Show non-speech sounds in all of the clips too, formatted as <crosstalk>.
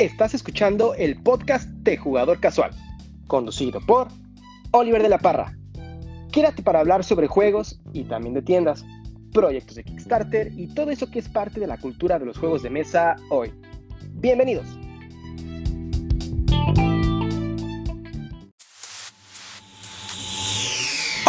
Estás escuchando el podcast de Jugador Casual, conducido por Oliver de la Parra. Quédate para hablar sobre juegos y también de tiendas, proyectos de Kickstarter y todo eso que es parte de la cultura de los juegos de mesa hoy. Bienvenidos.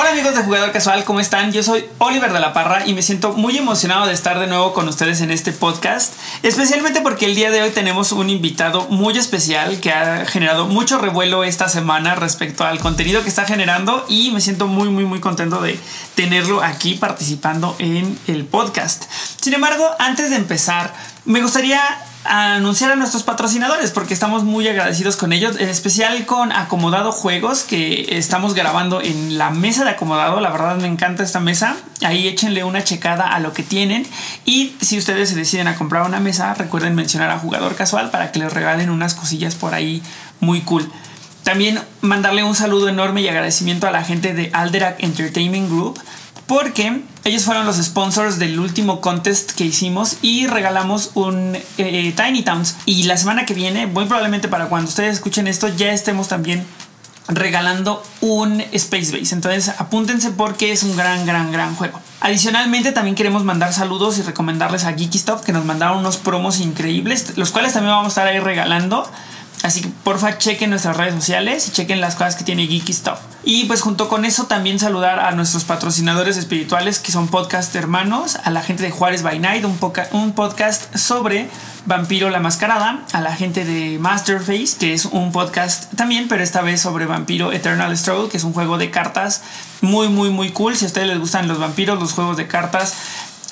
Hola amigos de Jugador Casual, ¿cómo están? Yo soy Oliver de la Parra y me siento muy emocionado de estar de nuevo con ustedes en este podcast, especialmente porque el día de hoy tenemos un invitado muy especial que ha generado mucho revuelo esta semana respecto al contenido que está generando y me siento muy muy muy contento de tenerlo aquí participando en el podcast. Sin embargo, antes de empezar, me gustaría anunciar a nuestros patrocinadores porque estamos muy agradecidos con ellos, en especial con Acomodado Juegos que estamos grabando en la mesa de Acomodado. La verdad me encanta esta mesa. Ahí échenle una checada a lo que tienen y si ustedes se deciden a comprar una mesa, recuerden mencionar a Jugador Casual para que les regalen unas cosillas por ahí muy cool. También mandarle un saludo enorme y agradecimiento a la gente de Alderac Entertainment Group porque ellos fueron los sponsors del último contest que hicimos y regalamos un eh, Tiny Towns. Y la semana que viene, muy probablemente para cuando ustedes escuchen esto, ya estemos también regalando un Space Base. Entonces apúntense porque es un gran, gran, gran juego. Adicionalmente también queremos mandar saludos y recomendarles a Geeky Stuff que nos mandaron unos promos increíbles, los cuales también vamos a estar ahí regalando. Así que porfa chequen nuestras redes sociales y chequen las cosas que tiene Geeky Stuff. Y pues junto con eso también saludar a nuestros patrocinadores espirituales que son podcast hermanos, a la gente de Juárez by Night, un, un podcast sobre Vampiro la Mascarada, a la gente de Masterface, que es un podcast también, pero esta vez sobre Vampiro Eternal Struggle, que es un juego de cartas muy, muy, muy cool. Si a ustedes les gustan los vampiros, los juegos de cartas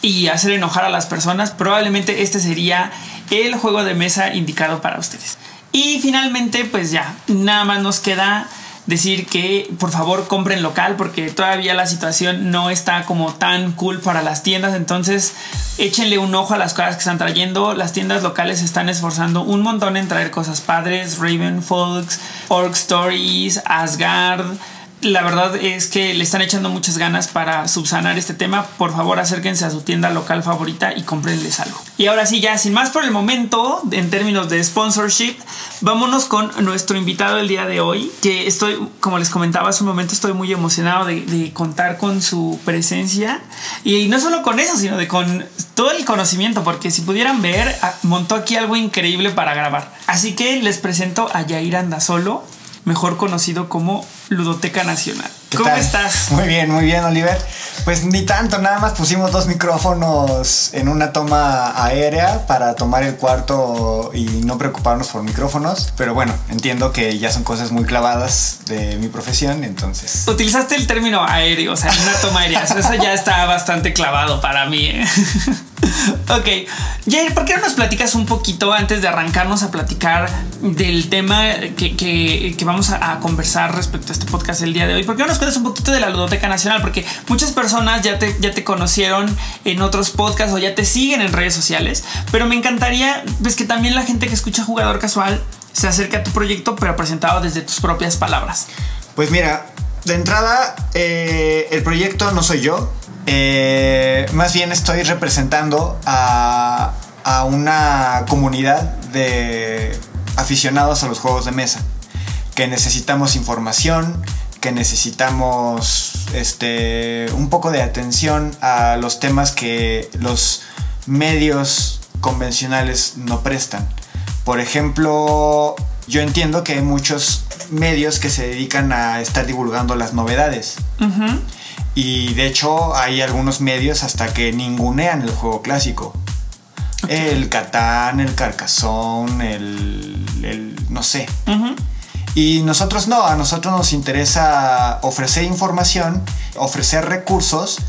y hacer enojar a las personas, probablemente este sería el juego de mesa indicado para ustedes. Y finalmente, pues ya, nada más nos queda decir que por favor compren local porque todavía la situación no está como tan cool para las tiendas. Entonces échenle un ojo a las cosas que están trayendo. Las tiendas locales se están esforzando un montón en traer cosas padres. Raven Folks, Orc Stories, Asgard la verdad es que le están echando muchas ganas para subsanar este tema. Por favor, acérquense a su tienda local favorita y cómprenles algo. Y ahora sí, ya sin más por el momento, en términos de sponsorship, vámonos con nuestro invitado del día de hoy, que estoy, como les comentaba hace un momento, estoy muy emocionado de, contar con su presencia. Y no solo con eso, sino de con todo el conocimiento, porque si pudieran ver, ah, montó aquí algo increíble para grabar. Así que les presento a Yair Andasolo mejor conocido como Ludoteca Nacional. ¿Cómo estás? <laughs> Muy bien, muy bien, Oliver. Pues ni tanto, nada más pusimos dos micrófonos en una toma aérea para tomar el cuarto y no preocuparnos por micrófonos. Pero bueno, entiendo que ya son cosas muy clavadas de mi profesión, entonces. Utilizaste el término aéreo, o sea, una toma aérea. <laughs> Eso ya está bastante clavado para mí. ¿eh? <laughs> <laughs> ok, Jair, ¿por qué no nos platicas un poquito antes de arrancarnos a platicar del tema que, vamos a, conversar respecto a este podcast el día de hoy? ¿Por qué no nos cuentas un poquito de la Ludoteca Nacional? Porque muchas personas ya te, ya te conocieron en otros podcasts o ya te siguen en redes sociales, pero me encantaría pues, que también la gente que escucha Jugador Casual se acerque a tu proyecto, pero presentado desde tus propias palabras. Pues mira, de entrada, eh, el proyecto no soy yo, eh, más bien estoy representando a, una comunidad de aficionados a los juegos de mesa, que necesitamos información, que necesitamos este, un poco de atención a los temas que los medios convencionales no prestan. Por ejemplo, yo entiendo que hay muchos medios que se dedican a estar divulgando las novedades. Y de hecho hay algunos medios hasta que ningunean el juego clásico. El Catán, el Carcasón, el, no sé. Y nosotros no, a nosotros nos interesa ofrecer información, ofrecer recursos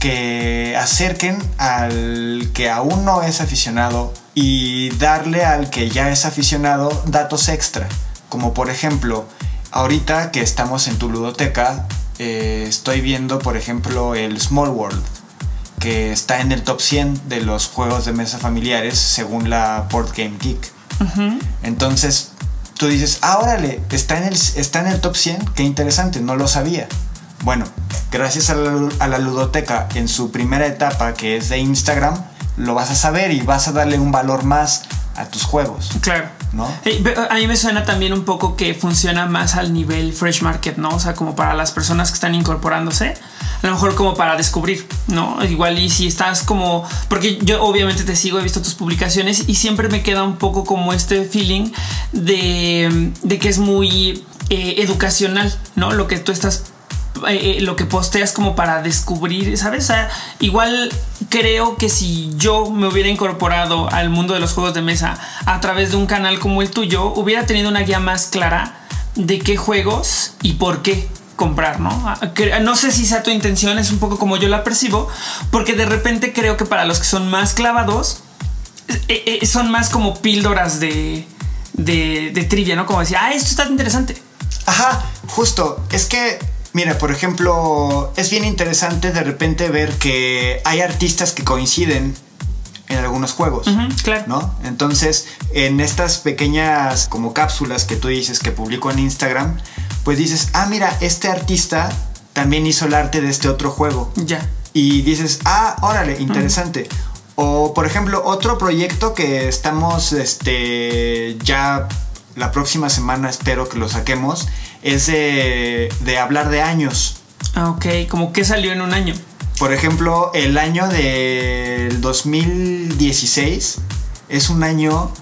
que acerquen al que aún no es aficionado y darle al que ya es aficionado datos extra. Como por ejemplo, ahorita que estamos en tu ludoteca, eh, estoy viendo, por ejemplo, el Small World, que está en el top 100 de los juegos de mesa familiares según la Board Game Geek. Entonces, tú dices, ah, órale, está en, el, está en el top 100, qué interesante, no lo sabía. Bueno, gracias a la, a la ludoteca en su primera etapa, que es de Instagram, lo vas a saber y vas a darle un valor más a tus juegos. Claro. ¿No? Eh, a mí me suena también un poco que funciona más al nivel fresh market, ¿no? O sea, como para las personas que están incorporándose, a lo mejor como para descubrir, ¿no? Igual y si estás como, porque yo obviamente te sigo, he visto tus publicaciones y siempre me queda un poco como este feeling de, de que es muy eh, educacional, ¿no? Lo que tú estás eh, lo que posteas como para descubrir, ¿sabes? Igual creo que si yo me hubiera incorporado al mundo de los juegos de mesa a través de un canal como el tuyo, hubiera tenido una guía más clara de qué juegos y por qué comprar, ¿no? Ah, no sé si sea tu intención, es un poco como yo la percibo, porque de repente creo que para los que son más clavados, eh, eh, son más como píldoras de, de, de trivia, ¿no? Como decir, ah, esto está interesante. Ajá, justo. Es que Mira, por ejemplo, es bien interesante de repente ver que hay artistas que coinciden en algunos juegos, claro. ¿no? Entonces, en estas pequeñas como cápsulas que tú dices que publico en Instagram, pues dices, ah, mira, este artista también hizo el arte de este otro juego. Ya. Y dices, ah, órale, interesante. O, por ejemplo, otro proyecto que estamos, este, ya la próxima semana espero que lo saquemos, es de, hablar de años. Ah, ok, como que salió en un año. Por ejemplo, el año del 2016 es un año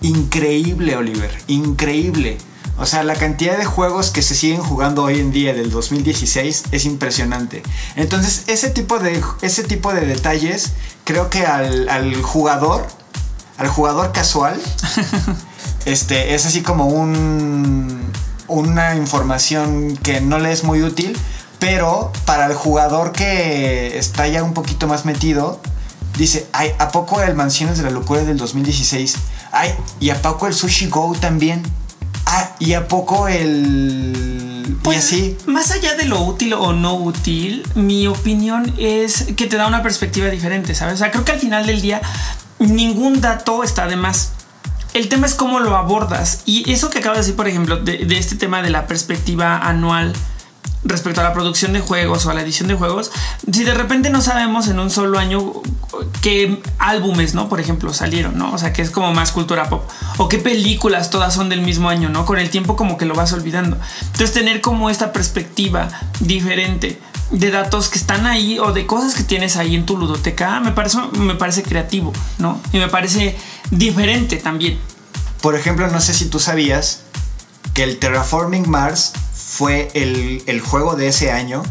increíble, Oliver, increíble. O sea, la cantidad de juegos que se siguen jugando hoy en día del 2016 es impresionante. Entonces, ese tipo de, ese tipo de detalles, creo que al, al jugador, al jugador casual, <laughs> este, es así como un, una información que no le es muy útil, pero para el jugador que está ya un poquito más metido, dice, ay, ¿a poco el Mansiones de la Locura del 2016? Ay, ¿y a poco el Sushi Go también? Ah, ¿y a poco el... Pues, y así? Más allá de lo útil o no útil, mi opinión es que te da una perspectiva diferente, ¿sabes? O sea, creo que al final del día ningún dato está de más el tema es cómo lo abordas. Y eso que acabo de decir, por ejemplo, de, este tema de la perspectiva anual respecto a la producción de juegos o a la edición de juegos, si de repente no sabemos en un solo año qué álbumes, ¿no? Por ejemplo, salieron, ¿no? O sea, que es como más cultura pop. O qué películas todas son del mismo año, ¿no? Con el tiempo como que lo vas olvidando. Entonces, tener como esta perspectiva diferente de datos que están ahí o de cosas que tienes ahí en tu ludoteca me parece, me parece creativo, ¿no? Y me parece diferente también. Por ejemplo, no sé si tú sabías que el Terraforming Mars fue el, juego de ese año.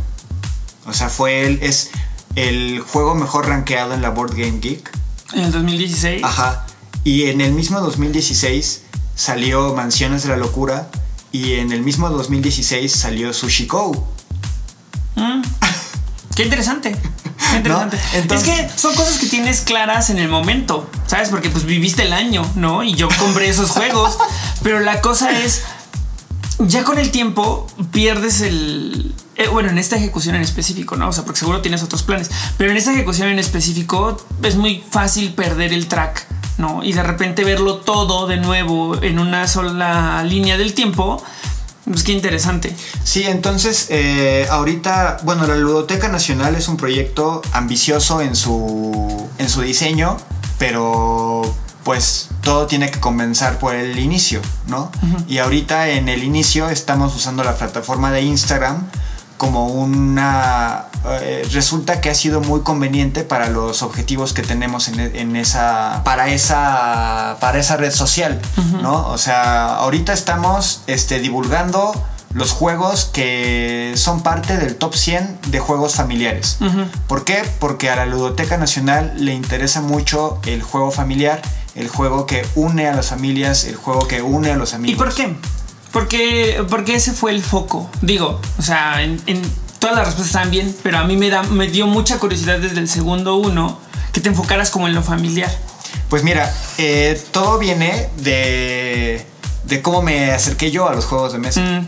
O sea, fue el, es el juego mejor rankeado en la Board Game Geek. En el 2016. Ajá. Y en el mismo 2016 salió Mansiones de la Locura. Y en el mismo 2016 salió Sushi Go. Qué interesante. <laughs> interesante. es que son cosas que tienes claras en el momento, ¿sabes? Porque pues viviste el año, ¿no? Y yo compré esos juegos. <laughs> Pero la cosa es, ya con el tiempo pierdes el... Eh, bueno, en esta ejecución en específico, ¿no? O sea, porque seguro tienes otros planes. Pero en esta ejecución en específico es muy fácil perder el track, ¿no? Y de repente verlo todo de nuevo en una sola línea del tiempo pues qué interesante. Sí, entonces eh, ahorita, bueno, la Ludoteca Nacional es un proyecto ambicioso en su, en su diseño, pero pues todo tiene que comenzar por el inicio, ¿no? Y ahorita en el inicio estamos usando la plataforma de Instagram como una... Eh, resulta que ha sido muy conveniente para los objetivos que tenemos en, esa... Para esa, para esa red social, ¿no? O sea, ahorita estamos este, divulgando los juegos que son parte del top 100 de juegos familiares. ¿Por qué? Porque a la Ludoteca Nacional le interesa mucho el juego familiar, el juego que une a las familias, el juego que une a los amigos. ¿Y por qué? Porque, porque ese fue el foco. Digo, o sea, en, todas las respuestas están bien, pero a mí me, da, me dio mucha curiosidad desde el segundo uno que te enfocaras como en lo familiar. Pues mira, eh, todo viene de, de cómo me acerqué yo a los juegos de mesa. Mm.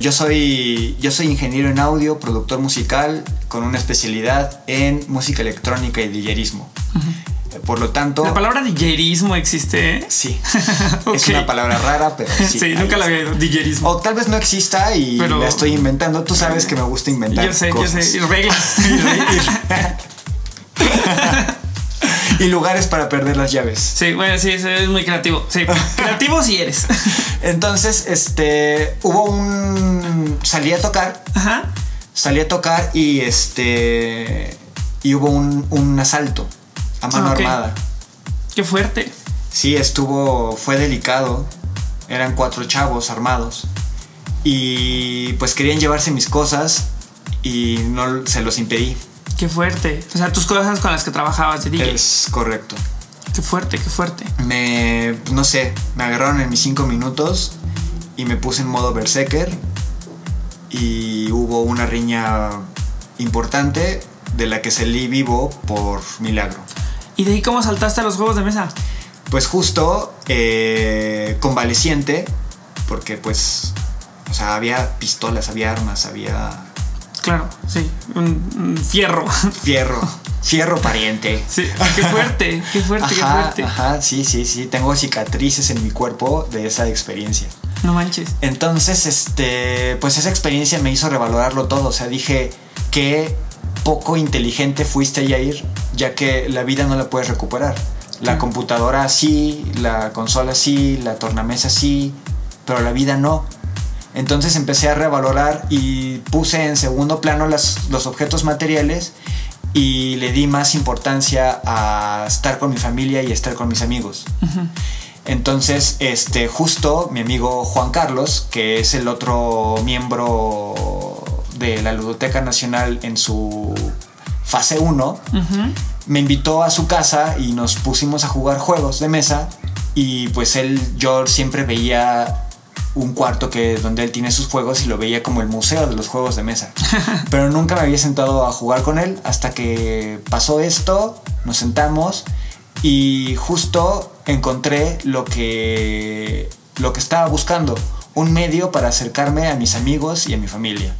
Yo soy, yo soy ingeniero en audio, productor musical, con una especialidad en música electrónica y DJismo. Por lo tanto. La palabra dillerismo existe. Sí. <laughs> Es una palabra rara, pero sí. sí, nunca la había oído. Dillerismo. O tal vez no exista y la estoy inventando. Tú sabes que me gusta inventar. Yo sé, cosas. yo sé. Y reglas. <laughs> <laughs> y lugares para perder las llaves. Sí, bueno, sí, es muy creativo. Sí, creativo si eres. Entonces, este, hubo un... Salí a tocar. Ajá. Salí a tocar y este... Y hubo un, un asalto a mano armada. Qué fuerte. Sí, estuvo, fue delicado. Eran cuatro chavos armados. Y pues querían llevarse mis cosas y no se los impedí. Qué fuerte. O sea, tus cosas con las que trabajabas de DJ. Es correcto. Qué fuerte, qué fuerte. Me, no sé, me agarraron en mis cinco minutos y me puse en modo berserker. Y hubo una riña importante de la que salí vivo por milagro. ¿Y de ahí cómo saltaste a los juegos de mesa? Pues justo eh, convaleciente, porque pues, o sea, había pistolas, había armas, había Claro, sí. Un, un fierro. <laughs> fierro, fierro pariente. Sí, qué fuerte, qué fuerte, qué fuerte. ajá, sí, sí, sí, tengo cicatrices en mi cuerpo de esa experiencia. No manches. Entonces, este, pues esa experiencia me hizo revalorarlo todo, o sea, dije que poco inteligente fuiste Yair, ya que la vida no la puedes recuperar. La Sí. computadora sí, la consola sí, la tornamesa sí, pero la vida no. Entonces empecé a revalorar y puse en segundo plano las- los objetos materiales y le di más importancia a estar con mi familia y estar con mis amigos. Entonces, este, justo mi amigo Juan Carlos, que es el otro miembro de la Ludoteca Nacional en su fase 1, Ujú. me invitó a su casa y nos pusimos a jugar juegos de mesa y pues él yo siempre veía un cuarto que donde él tiene sus juegos y lo veía como el museo de los juegos de mesa. <laughs> Pero nunca me había sentado a jugar con él hasta que pasó esto, nos sentamos y justo encontré lo que lo que estaba buscando, un medio para acercarme a mis amigos y a mi familia.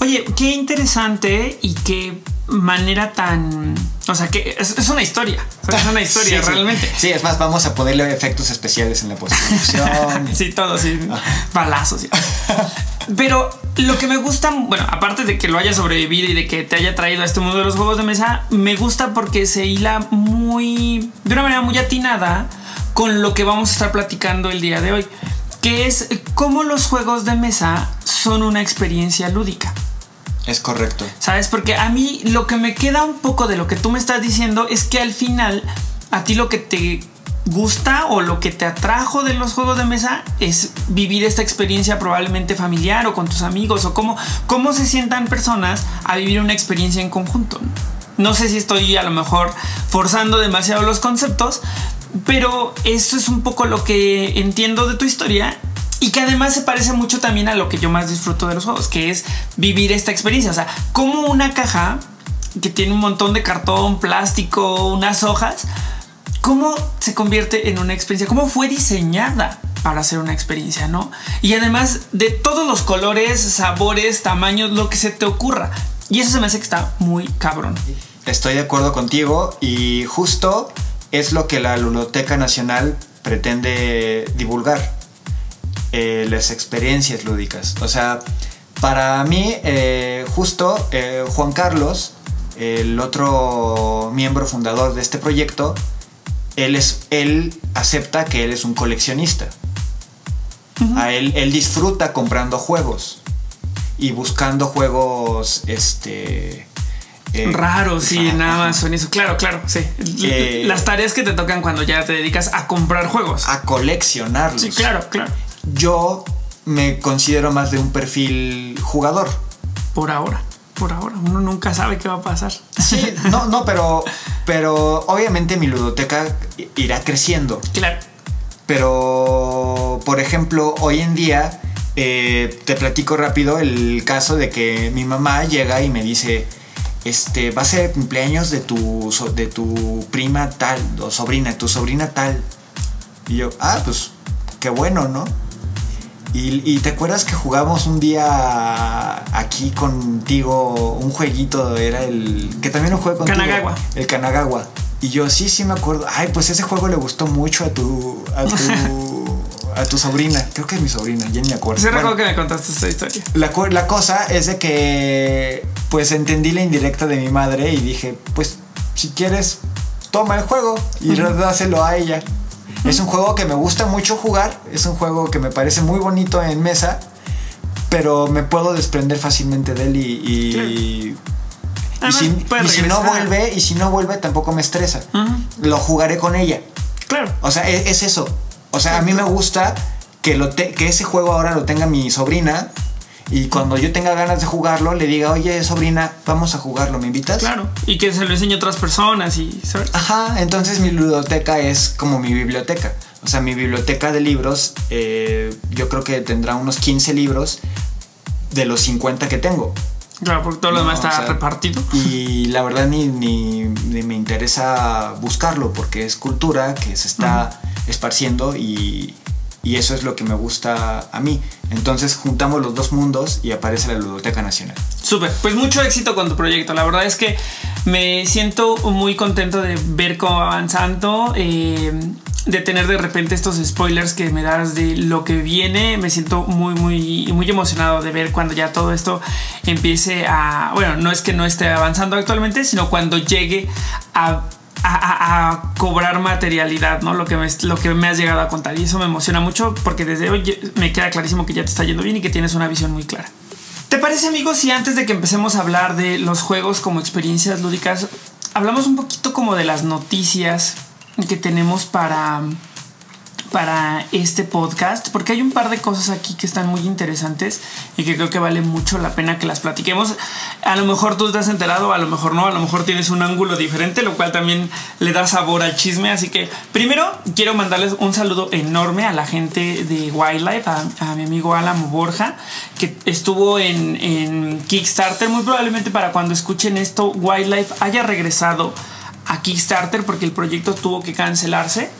Oye, qué interesante y qué manera tan. O sea, que es, es una historia. Es una <laughs> historia Sí, sí. realmente. Sí, es más, vamos a ponerle efectos especiales en la postproducción. <laughs> Sí, todo, sí. Balazos. sí. Pero lo que me gusta, bueno, aparte de que lo haya sobrevivido y de que te haya traído a este mundo de los juegos de mesa, me gusta porque se hila muy, de una manera muy atinada con lo que vamos a estar platicando el día de hoy, que es cómo los juegos de mesa son una experiencia lúdica. Es correcto. ¿Sabes? Porque a mí lo que me queda un poco de lo que tú me estás diciendo es que al final a ti lo que te gusta o lo que te atrajo de los juegos de mesa es vivir esta experiencia probablemente familiar o con tus amigos o cómo, cómo se sientan personas a vivir una experiencia en conjunto. No sé si estoy a lo mejor forzando demasiado los conceptos, pero eso es un poco lo que entiendo de tu historia y que además se parece mucho también a lo que yo más disfruto de los juegos, que es vivir esta experiencia. O sea, como una caja que tiene un montón de cartón, plástico, unas hojas, ¿cómo se convierte en una experiencia? ¿Cómo fue diseñada para hacer una experiencia, no? Y además de todos los colores, sabores, tamaños, lo que se te ocurra. Y eso se me hace que está muy cabrón. Estoy de acuerdo contigo y justo es lo que la Ludoteca Nacional pretende divulgar. Eh, las experiencias lúdicas. O sea, para mí, eh, justo eh, Juan Carlos, el otro miembro fundador de este proyecto, él, es, él acepta que él es un coleccionista. A él, él disfruta comprando juegos y buscando juegos, este... eh, Raro, sí, en ajá, Amazon, eso. Claro, claro, sí. Eh, Las tareas que te tocan cuando ya te dedicas a comprar juegos. A coleccionarlos. Sí, claro, claro. Yo me considero más de un perfil jugador. Por ahora, por ahora. Uno nunca sabe qué va a pasar. Sí, <laughs> no, no, pero, pero obviamente mi ludoteca irá creciendo. Claro. Pero, por ejemplo, hoy en día, eh, te platico rápido el caso de que mi mamá llega y me dice, este, va a ser el cumpleaños de tu, de tu prima tal, o sobrina, tu sobrina tal. Y yo, ah, pues, qué bueno, ¿no? Y, y te acuerdas que jugamos un día aquí contigo un jueguito, era el que también lo jugué contigo. Kanagawa. El Kanagawa. Y yo sí, sí me acuerdo. Ay, pues ese juego le gustó mucho a tu a tu <laughs> a tu sobrina. Creo que es mi sobrina, ya ni me acuerdo. Sí, Bueno, recuerdo que me contaste esta historia. la, cosa es de que pues entendí la indirecta de mi madre y dije, pues si quieres toma el juego y dáselo a ella. Es un juego que me gusta mucho jugar, es un juego que me parece muy bonito en mesa, pero me puedo desprender fácilmente de él y, y, si, y si no vuelve, y si no vuelve tampoco me estresa. Lo jugaré con ella. Claro. O sea, e- es, eso. O sea, a mí me gusta que, lo te- que ese juego ahora lo tenga mi sobrina. Y cuando yo tenga ganas de jugarlo, le diga, oye, sobrina, vamos a jugarlo, ¿me invitas? Claro. Y que se lo enseñe a otras personas y, ¿sabes? Ajá, entonces mi ludoteca es como mi biblioteca. O sea, mi biblioteca de libros, eh, yo creo que tendrá unos 15 libros de los 50 que tengo. Claro, porque todo lo demás está o sea, repartido. Y la verdad ni, ni- ni me interesa buscarlo porque es cultura que se está esparciendo y, y eso es lo que me gusta a mí. Entonces juntamos los dos mundos y aparece la Ludoteca Nacional. Súper, pues mucho éxito con tu proyecto. La verdad es que me siento muy contento de ver cómo va avanzando, eh, de tener de repente estos spoilers que me das de lo que viene. Me siento muy, muy, muy emocionado de ver cuando ya todo esto empiece a. Bueno, no es que no esté avanzando actualmente, sino cuando llegue a. A, cobrar materialidad, ¿no? Lo que, me, lo que me has llegado a contar. Y eso me emociona mucho porque desde hoy me queda clarísimo que ya te está yendo bien y que tienes una visión muy clara. ¿Te parece, amigos, si antes de que empecemos a hablar de los juegos como experiencias lúdicas, hablamos un poquito como de las noticias que tenemos para, para este podcast? Porque hay un par de cosas aquí que están muy interesantes y que creo que vale mucho la pena que las platiquemos. A lo mejor tú te has enterado, a lo mejor no, a lo mejor tienes un ángulo diferente, lo cual también le da sabor al chisme. Así que primero quiero mandarles un saludo enorme a la gente de Wildlife, a, a mi amigo Alan Borja, que estuvo en, en Kickstarter. Muy probablemente para cuando escuchen esto, Wildlife haya regresado a Kickstarter porque el proyecto tuvo que cancelarse.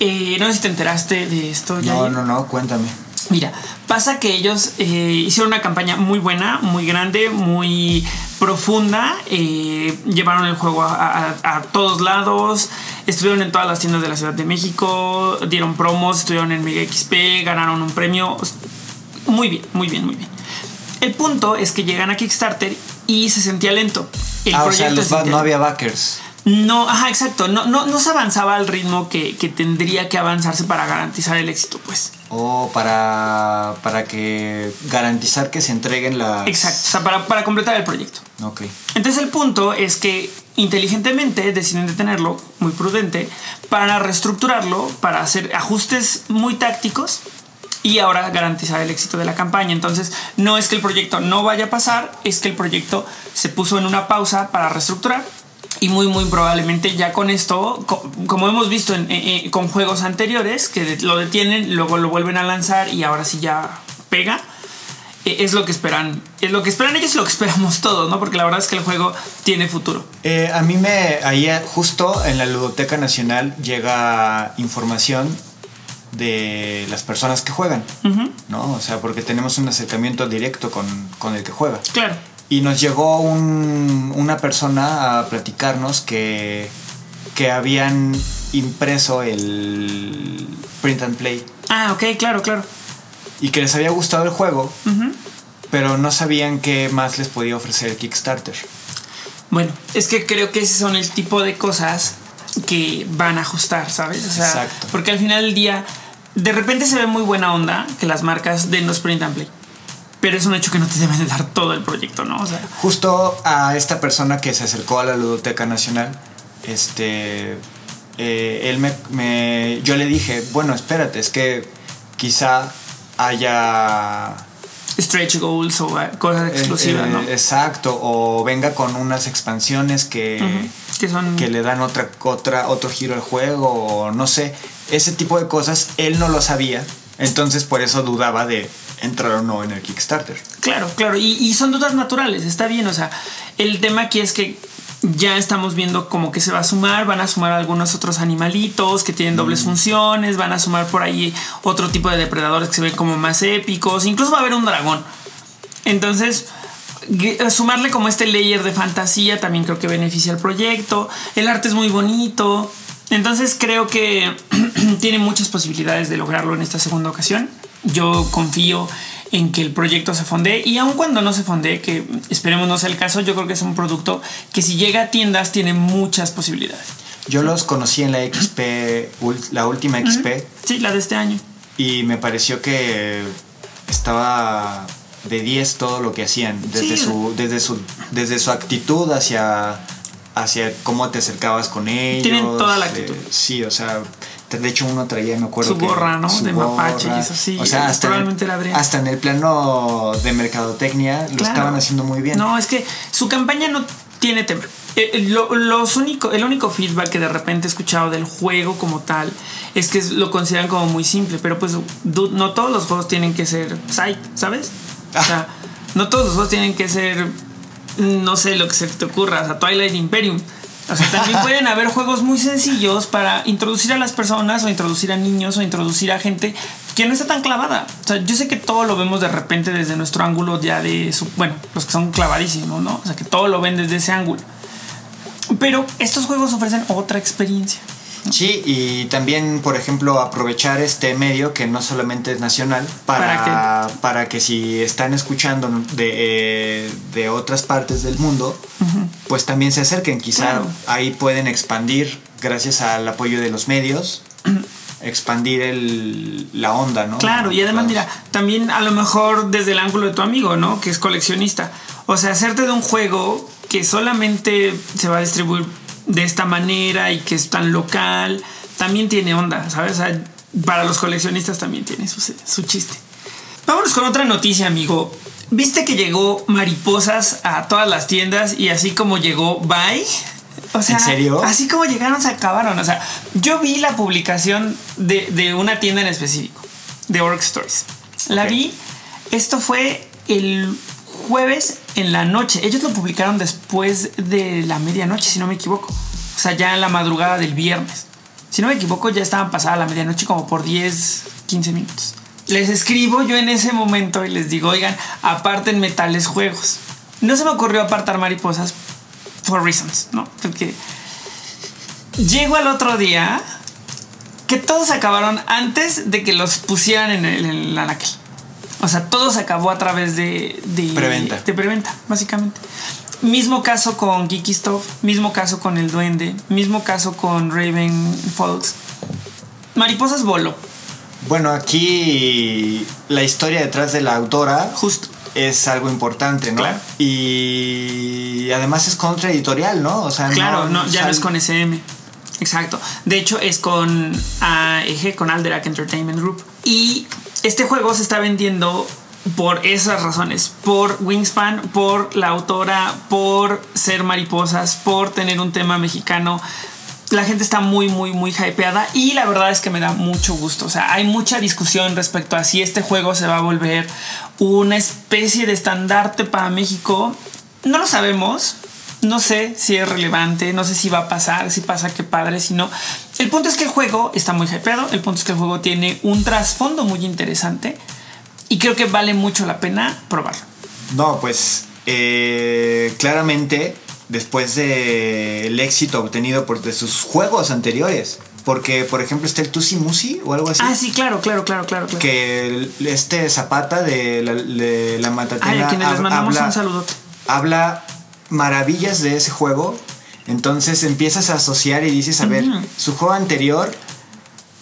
Eh, no sé si te enteraste de esto. No, no, no, cuéntame. Mira, pasa que ellos eh, hicieron una campaña muy buena, muy grande, muy profunda. eh, llevaron el juego a, a- a todos lados. Estuvieron en todas las tiendas de la Ciudad de México. Dieron promos, estuvieron en Mega XP, ganaron un premio. Muy bien, muy bien, muy bien. El punto es que llegan a Kickstarter y se sentía lento. El ah, o sea, los se ba- sentía no había backers. No, ajá, exacto. No, no, no se avanzaba al ritmo que, que tendría que avanzarse para garantizar el éxito, pues. O para, para que garantizar que se entreguen las... Exacto, o sea, para, para completar el proyecto. Ok. Entonces el punto es que inteligentemente deciden detenerlo, muy prudente, para reestructurarlo, para hacer ajustes muy tácticos y ahora garantizar el éxito de la campaña. Entonces no es que el proyecto no vaya a pasar, es que el proyecto se puso en una pausa para reestructurar. Y muy, muy probablemente ya con esto, co- como hemos visto en- con juegos anteriores, que lo detienen, luego lo vuelven a lanzar y ahora sí ya pega, eh, es lo que esperan. Es lo que esperan ellos y lo que esperamos todos, ¿no? Porque la verdad es que el juego tiene futuro. Eh, a mí me, ahí eh, justo en la Ludoteca Nacional llega información de las personas que juegan, Ujú, ¿no? O sea, porque tenemos un acercamiento directo con, con el que juega. Claro. Y nos llegó un- una persona a platicarnos que, que habían impreso el print and play Ah, ok, claro, claro. y que les había gustado el juego, pero no sabían qué más les podía ofrecer el Kickstarter. Bueno, es que creo que ese son el tipo de cosas que van a ajustar, ¿sabes? O sea, Exacto. porque al final del día, de repente se ve muy buena onda que las marcas den los print and play. Pero es un hecho que no te deben de dar todo el proyecto, ¿no? O sea, Justo a esta persona que se acercó a la Ludoteca Nacional, este, eh, él me, me- yo le dije, bueno, espérate, es que quizá haya stretch goals o cosas exclusivas, Eh, ¿no? eh, Exacto, o venga con unas expansiones que, Ujú, Que son. que le dan otra, otra, otro giro al juego, o no sé, ese tipo de cosas, él no lo sabía, entonces por eso dudaba de entrar o no en el Kickstarter. Claro, claro. Y, y son dudas naturales, está bien. O sea, el tema aquí es que ya estamos viendo como que se va a sumar, van a sumar algunos otros animalitos que tienen dobles funciones, van a sumar por ahí otro tipo de depredadores que se ven como más épicos, incluso va a haber un dragón. Entonces, sumarle como este layer de fantasía también creo que beneficia al proyecto. El arte es muy bonito. Entonces creo que <clears throat> tiene muchas posibilidades de lograrlo en esta segunda ocasión. Yo confío en que el proyecto se fonde y aun cuando no se fonde, que esperemos no sea el caso, yo creo que es un producto que si llega a tiendas tiene muchas posibilidades. Yo los conocí en la XP, la última XP. Sí, la de este año. Y me pareció que estaba de 10 todo lo que hacían, desde, su, desde, su, desde su actitud hacia, hacia cómo te acercabas con ellos. Tienen toda la actitud. sí, o sea, de hecho uno traía, me acuerdo. Su gorra, ¿no? de mapache y eso sí. O sea, hasta, probablemente en el, hasta en el plano de mercadotecnia lo estaban haciendo muy bien. No, es que su campaña no tiene tema. Eh, eh, lo, los único, el único feedback que de repente he escuchado del juego como tal es que lo consideran como muy simple, pero pues no todos los juegos tienen que ser site, ¿sabes? O sea, <laughs> no todos los juegos tienen que ser, no sé, lo que se te ocurra, o sea, Twilight Imperium. O sea, también <laughs> pueden haber juegos muy sencillos para introducir a las personas o introducir a niños o introducir a gente que no está tan clavada. O sea, yo sé que todo lo vemos de repente desde nuestro ángulo ya de, su, bueno, los que son clavadísimos, ¿no? O sea, que todo lo ven desde ese ángulo. Pero estos juegos ofrecen otra experiencia. Sí, y también, por ejemplo, aprovechar este medio que no solamente es nacional para, ¿Para, que si están escuchando de, eh, otras partes del mundo, pues también se acerquen. Quizá ahí pueden expandir, gracias al apoyo de los medios, expandir el, la onda, ¿no? Claro, y además, mira, también a lo mejor desde el ángulo de tu amigo, ¿no? Que es coleccionista. O sea, hacerte de un juego que solamente se va a distribuir de esta manera y que es tan local, también tiene onda, ¿sabes? para los coleccionistas también tiene su, chiste. Vámonos con otra noticia, amigo. ¿Viste que llegó mariposas a todas las tiendas y así como llegó Bye? O sea, ¿En serio? Así como llegaron, se acabaron. O sea, yo vi la publicación de, una tienda en específico, de Orc Stories. La vi. Esto fue el jueves en la noche. Ellos lo publicaron después de la medianoche, si no me equivoco. O sea, ya en la madrugada del viernes. Si no me equivoco, ya estaban pasada la medianoche como por 10, 15 minutos. Les escribo yo en ese momento y les digo, oigan, aparten tales juegos. No se me ocurrió apartar mariposas for reasons, ¿no? Porque llego al otro día que todos acabaron antes de que los pusieran en el, en o sea, todo se acabó a través de, de preventa. De preventa, básicamente. Mismo caso con Geeky Stuff, mismo caso con El Duende, mismo caso con Raven Folks. Mariposas Bolo. Bueno, aquí la historia detrás de la autora Justo. es algo importante, ¿no? Claro. Y además es contra editorial, ¿no? O sea, claro, no, ya no es con SM. Exacto. De hecho, es con AEG, con Alderac Entertainment Group. Y este juego se está vendiendo por esas razones, por Wingspan, por la autora, por ser mariposas, por tener un tema mexicano. La gente está muy, muy, muy hypeada y la verdad es que me da mucho gusto. O sea, hay mucha discusión respecto a si este juego se va a volver una especie de estandarte para México. No lo sabemos, no sé si es relevante, no sé si va a pasar, si pasa, qué padre, si no. El punto es que el juego está muy hypeado, el punto es que el juego tiene un trasfondo muy interesante y creo que vale mucho la pena probarlo. No, pues eh, claramente después del éxito obtenido por de sus juegos anteriores. Porque, por ejemplo, está el Tusi Musi o algo así. Ah, sí, claro, claro, claro, claro. Que este Zapata de la, de la Matatena. Ay, a quienes les mandamos un saludo. Habla maravillas de ese juego. Entonces empiezas a asociar y dices, a ver, su juego anterior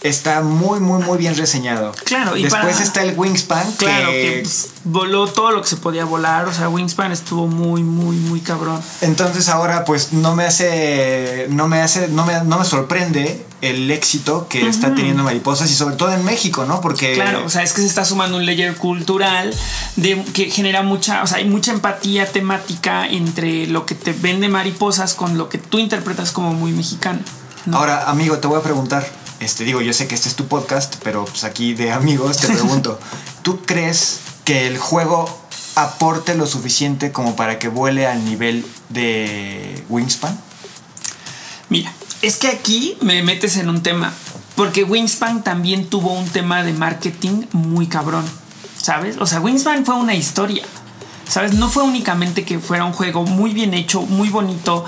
está muy, muy, muy bien reseñado. Claro, y después está el Wingspan. Claro, que, pues, voló todo lo que se podía volar. O sea, Wingspan estuvo muy, muy, muy cabrón. Entonces ahora, pues no me hace, no me hace, no me, no me sorprende el éxito que está teniendo Mariposas y sobre todo en México, ¿no? Porque claro, o sea, es que se está sumando un layer cultural de que genera mucha, o sea, hay mucha empatía temática entre lo que te vende Mariposas con lo que tú interpretas como muy mexicano. Ahora, amigo, te voy a preguntar este, digo, yo sé que este es tu podcast, pero pues aquí de amigos te pregunto, <laughs> ¿tú crees que el juego aporte lo suficiente como para que vuele al nivel de Wingspan? Mira, es que aquí me metes en un tema, porque Wingspan también tuvo un tema de marketing muy cabrón, ¿sabes? O sea, Wingspan fue una historia, ¿sabes? No fue únicamente que fuera un juego muy bien hecho, muy bonito,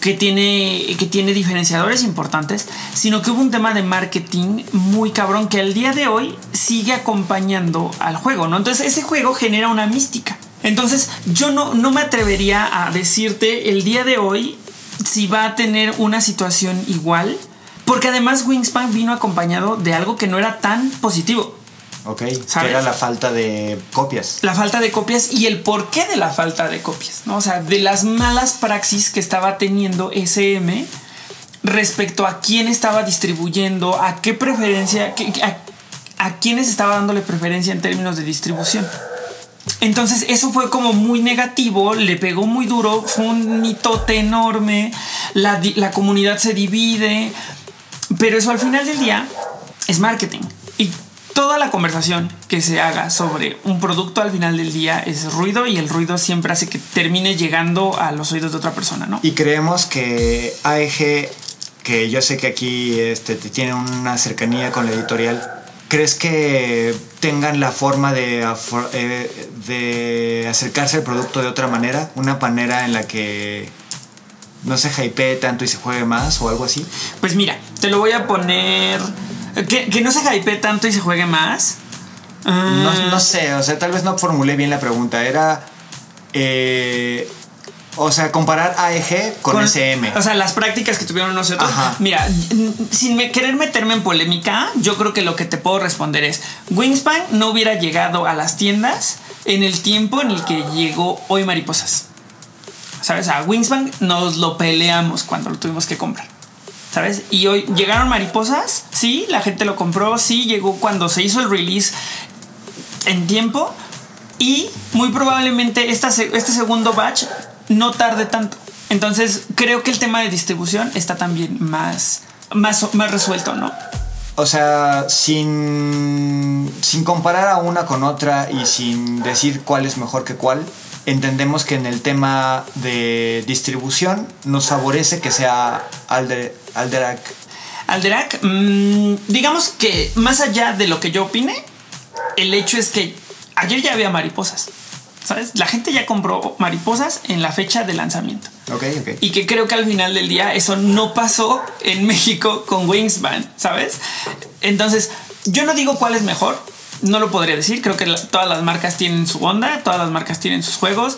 que tiene, que tiene diferenciadores importantes, sino que hubo un tema de marketing muy cabrón que al día de hoy sigue acompañando al juego, ¿no? Entonces ese juego genera una mística. Entonces yo no, no me atrevería a decirte el día de hoy si va a tener una situación igual. Porque además Wingspan vino acompañado de algo que no era tan positivo. Ok, ¿Sabes? que era la falta de copias. La falta de copias y el porqué de la falta de copias, ¿no? O sea, de las malas praxis que estaba teniendo SM respecto a quién estaba distribuyendo, a qué preferencia, a quiénes estaba dándole preferencia en términos de distribución. Entonces eso fue como muy negativo, le pegó muy duro, fue un mitote enorme, la, la comunidad se divide, pero eso al final del día es marketing. Y toda la conversación que se haga sobre un producto al final del día es ruido y el ruido siempre hace que termine llegando a los oídos de otra persona, ¿no? Y creemos que AEG, que yo sé que aquí este, te tiene una cercanía con la editorial, ¿crees que tengan la forma de, eh, de acercarse al producto de otra manera? Una manera en la que no se hypee tanto y se juegue más o algo así. Pues mira, te lo voy a poner... Que, que no se hype tanto y se juegue más. No, Ah, no sé, o sea, tal vez no formulé bien la pregunta. Era, eh, o sea, comparar AEG con, SM. O sea, las prácticas que tuvieron nosotros. Ajá. Mira, sin me- querer meterme en polémica, yo creo que lo que te puedo responder es: Wingspan no hubiera llegado a las tiendas en el tiempo en el que llegó hoy Mariposas. ¿Sabes? A Wingspan nos lo peleamos cuando lo tuvimos que comprar. ¿Sabes? Y hoy llegaron mariposas, sí, la gente lo compró, sí, llegó cuando se hizo el release en tiempo y muy probablemente esta, este segundo batch no tarde tanto. Entonces creo que el tema de distribución está también más, más, más resuelto, ¿no? O sea, sin, sin comparar a una con otra y sin decir cuál es mejor que cuál, entendemos que en el tema de distribución nos favorece que sea Alder, Alderac. Alderac, mm, digamos que más allá de lo que yo opine, el hecho es que ayer ya había mariposas. ¿Sabes? La gente ya compró mariposas en la fecha de lanzamiento. Ok, ok. Y que creo que al final del día eso no pasó en México con Wingspan, ¿sabes? Entonces, yo no digo cuál es mejor, no lo podría decir, creo que la- todas las marcas tienen su onda, todas las marcas tienen sus juegos.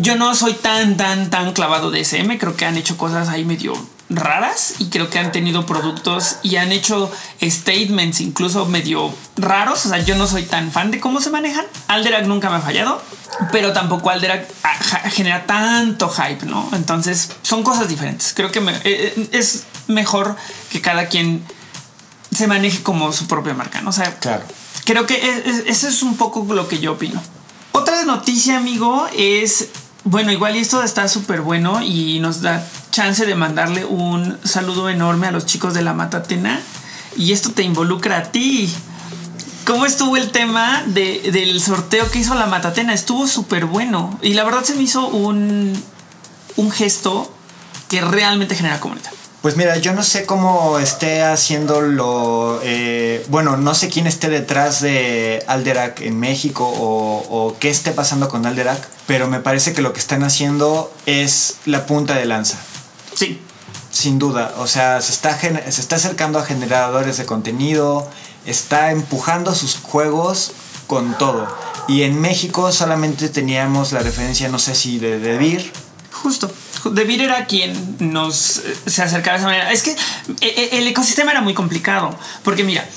Yo no soy tan, tan, tan clavado de SM, creo que han hecho cosas ahí medio raras y creo que han tenido productos y han hecho statements incluso medio raros. O sea, yo no soy tan fan de cómo se manejan. Alderac nunca me ha fallado, pero tampoco Alderac ah, genera tanto hype, ¿no? Entonces son cosas diferentes. Creo que me- eh, eh, es mejor que cada quien se maneje como su propia marca, ¿no? O sea, Claro. Creo que es- es- eso es un poco lo que yo opino. Otra noticia, amigo, es, bueno, igual y esto está súper bueno y nos da chance de mandarle un saludo enorme a los chicos de la Matatena. Y esto te involucra a ti. ¿Cómo estuvo el tema de- del sorteo que hizo la Matatena? Estuvo súper bueno. Y la verdad se me hizo un, un gesto que realmente genera comunidad. Pues mira, yo no sé cómo esté haciéndolo. eh, bueno, no sé quién esté detrás de Alderac en México o, o qué esté pasando con Alderac, pero me parece que lo que están haciendo es la punta de lanza. Sí, Sin duda, o sea, se está, se está acercando a generadores de contenido, está empujando sus juegos con todo. Y en México solamente teníamos la referencia, no sé si de Devir, Justo. Debir era quien nos eh, se acercaba de esa manera. Es que eh, eh, el ecosistema era muy complicado. Porque mira,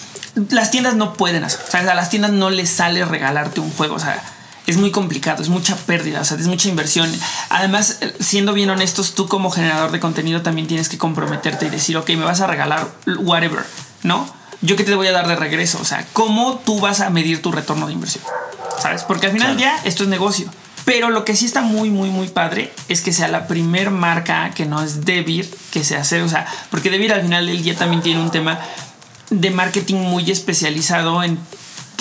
las tiendas no pueden hacer. O sea, a las tiendas no les sale regalarte un juego. O sea, es muy complicado, es mucha pérdida, o sea, es mucha inversión. Además, siendo bien honestos, tú como generador de contenido también tienes que comprometerte y decir, ok, me vas a regalar whatever, ¿no? Yo qué te voy a dar de regreso. O sea, ¿cómo tú vas a medir tu retorno de inversión? ¿Sabes? Porque al final ya esto es negocio. Pero lo que sí está muy, muy, muy padre es que sea la primer marca que no es Debir que se hace. O sea, porque Debir al final del día también tiene un tema de marketing muy especializado en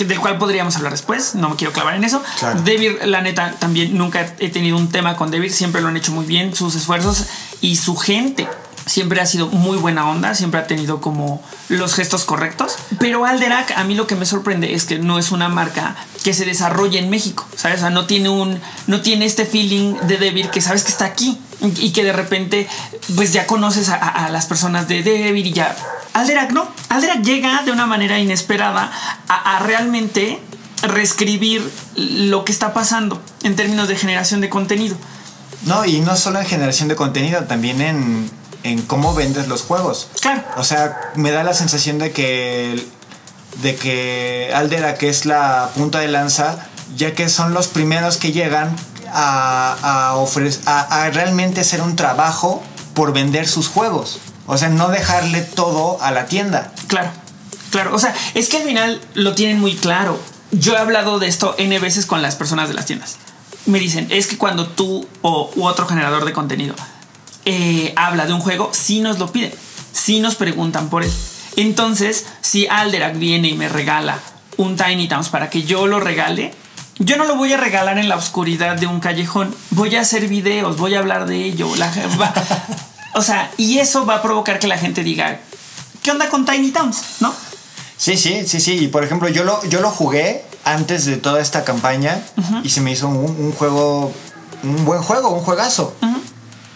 del cual podríamos hablar después. No me quiero clavar en eso. Claro. Debir, la neta, también nunca he tenido un tema con Debir. Siempre lo han hecho muy bien, sus esfuerzos y su gente. Siempre ha sido muy buena onda, siempre ha tenido como los gestos correctos. Pero Alderac, a mí lo que me sorprende es que no es una marca que se desarrolle en México, ¿sabes? O sea, no tiene un, no tiene este feeling de Debir que sabes que está aquí y que de repente, pues ya conoces a, las personas de Debir y ya. Alderac no, Alderac llega de una manera inesperada a, a realmente reescribir lo que está pasando en términos de generación de contenido. No, y no solo en generación de contenido, también en, en cómo vendes los juegos. Claro. O sea, me da la sensación de que de que Aldera, que es la punta de lanza, ya que son los primeros que llegan a, a, ofrecer, a, a realmente hacer un trabajo por vender sus juegos. O sea, no dejarle todo a la tienda. Claro, claro. O sea, es que al final lo tienen muy claro. Yo he hablado de esto N veces con las personas de las tiendas. Me dicen, es que cuando tú o u otro generador de contenido eh, habla de un juego, sí nos lo piden, sí nos preguntan por él. Entonces, si Alderac viene y me regala un Tiny Towns para que yo lo regale, yo no lo voy a regalar en la oscuridad de un callejón. Voy a hacer videos, voy a hablar de ello. La, <laughs> va, o sea, y eso va a provocar que la gente diga, ¿qué onda con Tiny Towns? ¿No? Sí, sí, sí, sí. Y por ejemplo, yo lo, yo lo jugué antes de toda esta campaña uh -huh. y se me hizo un, un, juego, un buen juego, un juegazo. Uh -huh.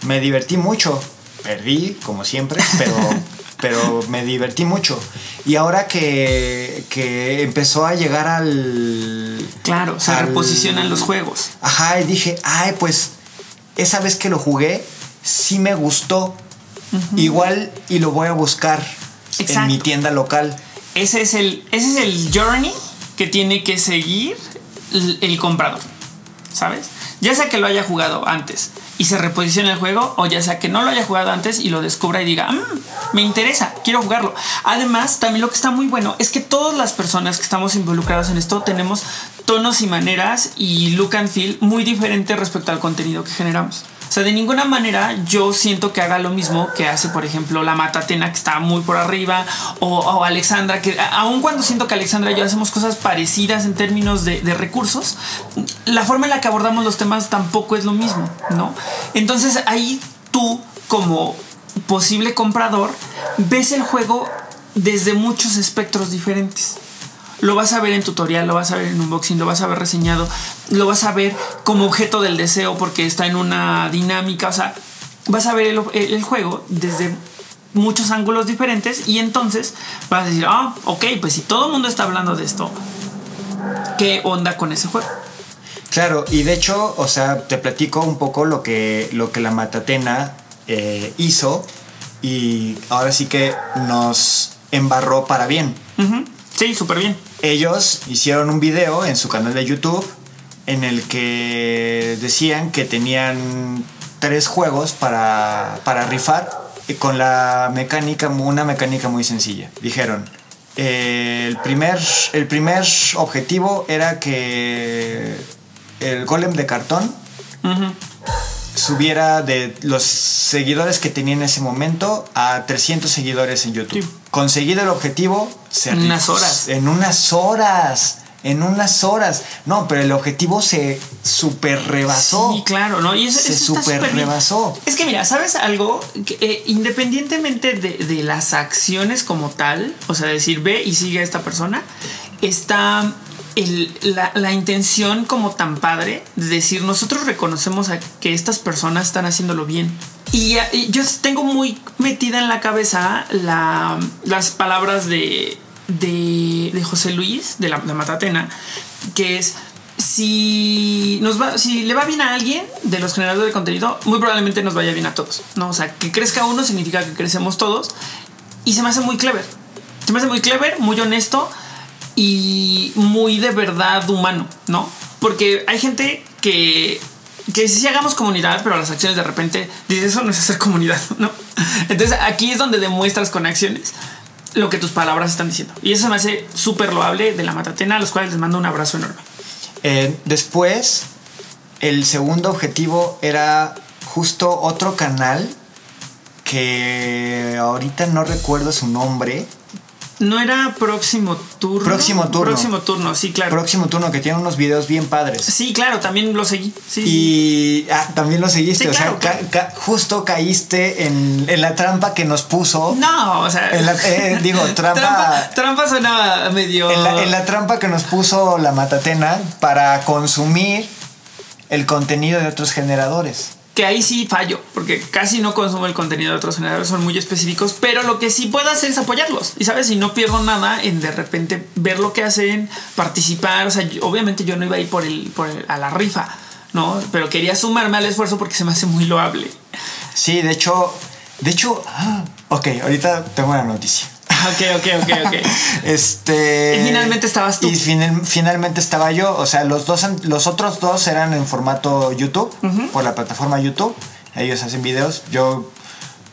Me divertí mucho. Perdí, como siempre, pero, <laughs> pero me divertí mucho. Y ahora que, que empezó a llegar al... Claro, se al, reposicionan los juegos. Ajá, y dije, ay, pues esa vez que lo jugué, sí me gustó. Uh -huh. Igual y lo voy a buscar Exacto. en mi tienda local. Ese es el, ese es el journey que tiene que seguir el, el comprador, ¿sabes? Ya sea que lo haya jugado antes y se reposicione el juego, o ya sea que no lo haya jugado antes y lo descubra y diga, mmm, me interesa, quiero jugarlo. Además, también lo que está muy bueno es que todas las personas que estamos involucradas en esto tenemos tonos y maneras y look and feel muy diferentes respecto al contenido que generamos. O sea, de ninguna manera yo siento que haga lo mismo que hace, por ejemplo, la Matatena, que está muy por arriba, o, Alexandra, que aun cuando siento que Alexandra y yo hacemos cosas parecidas en términos de, de, recursos, la forma en la que abordamos los temas tampoco es lo mismo, ¿no? Entonces ahí tú, como posible comprador, ves el juego desde muchos espectros diferentes lo vas a ver en tutorial, lo vas a ver en unboxing, lo vas a ver reseñado, lo vas a ver como objeto del deseo porque está en una dinámica, o sea, vas a ver el, el, el juego desde muchos ángulos diferentes y entonces vas a decir, ah, ok, pues si todo el mundo está hablando de esto, ¿qué onda con ese juego? Claro, y de hecho, o sea, te platico un poco lo que, lo que la Matatena eh, hizo y ahora sí que nos embarró para bien. Uh -huh. Sí, súper bien. Ellos hicieron un video en su canal de YouTube en el que decían que tenían tres juegos para, para rifar con la mecánica, una mecánica muy sencilla. Dijeron, eh, el, primer, el primer objetivo era que el golem de cartón uh -huh. subiera de los seguidores que tenía en ese momento a 300 seguidores en YouTube. Sí. Conseguido el objetivo, se en unas horas. En unas horas. En unas horas. No, pero el objetivo se super rebasó. Sí, claro, ¿no? Y eso, se eso super rebasó. Es que mira, ¿sabes algo? Que, eh, independientemente de, de, las acciones como tal, o sea, decir ve y sigue a esta persona, está el, la, la, intención como tan padre de decir nosotros reconocemos a que estas personas están haciéndolo bien. Y, yo tengo muy metida en la cabeza la, las palabras de, de, de, José Luis, de la de Matatena, que es si nos va, si le va bien a alguien de los generadores de contenido, muy probablemente nos vaya bien a todos. ¿no? O sea, que crezca uno significa que crecemos todos. Y se me hace muy clever. Se me hace muy clever, muy honesto y muy de verdad humano, ¿no? Porque hay gente que que sí hagamos comunidad, pero las acciones de repente dices eso no es hacer comunidad, ¿no? Entonces aquí es donde demuestras con acciones lo que tus palabras están diciendo. Y eso me hace súper loable de la Matatena, a los cuales les mando un abrazo enorme. Eh, después, el segundo objetivo era justo otro canal que ahorita no recuerdo su nombre. No era próximo turno. Próximo turno. Próximo turno, sí, claro. Próximo turno, que tiene unos videos bien padres. Sí, claro, también lo seguí. Sí. Y ah, también lo seguiste. Sí, o claro, sea, ca ca justo caíste en, en, la trampa que nos puso. No, o sea. La, eh, <laughs> digo, trampa. trampa. Trampa suena medio. En la, en la trampa que nos puso la Matatena para consumir el contenido de otros generadores que ahí sí fallo, porque casi no consumo el contenido de otros generadores, son muy específicos, pero lo que sí puedo hacer es apoyarlos. Y sabes, si no pierdo nada en de repente ver lo que hacen, participar, o sea, obviamente yo no iba a ir por el, por el, a la rifa. ¿no? Pero quería sumarme al esfuerzo porque se me hace muy loable. Sí, de hecho, de hecho, ah, ok, ahorita tengo una noticia. <laughs> Ok, ok, ok, ok. Este. Y finalmente estabas tú. Y final- finalmente estaba yo. O sea, los dos, los otros dos eran en formato YouTube, por la plataforma YouTube. Ellos hacen videos. Yo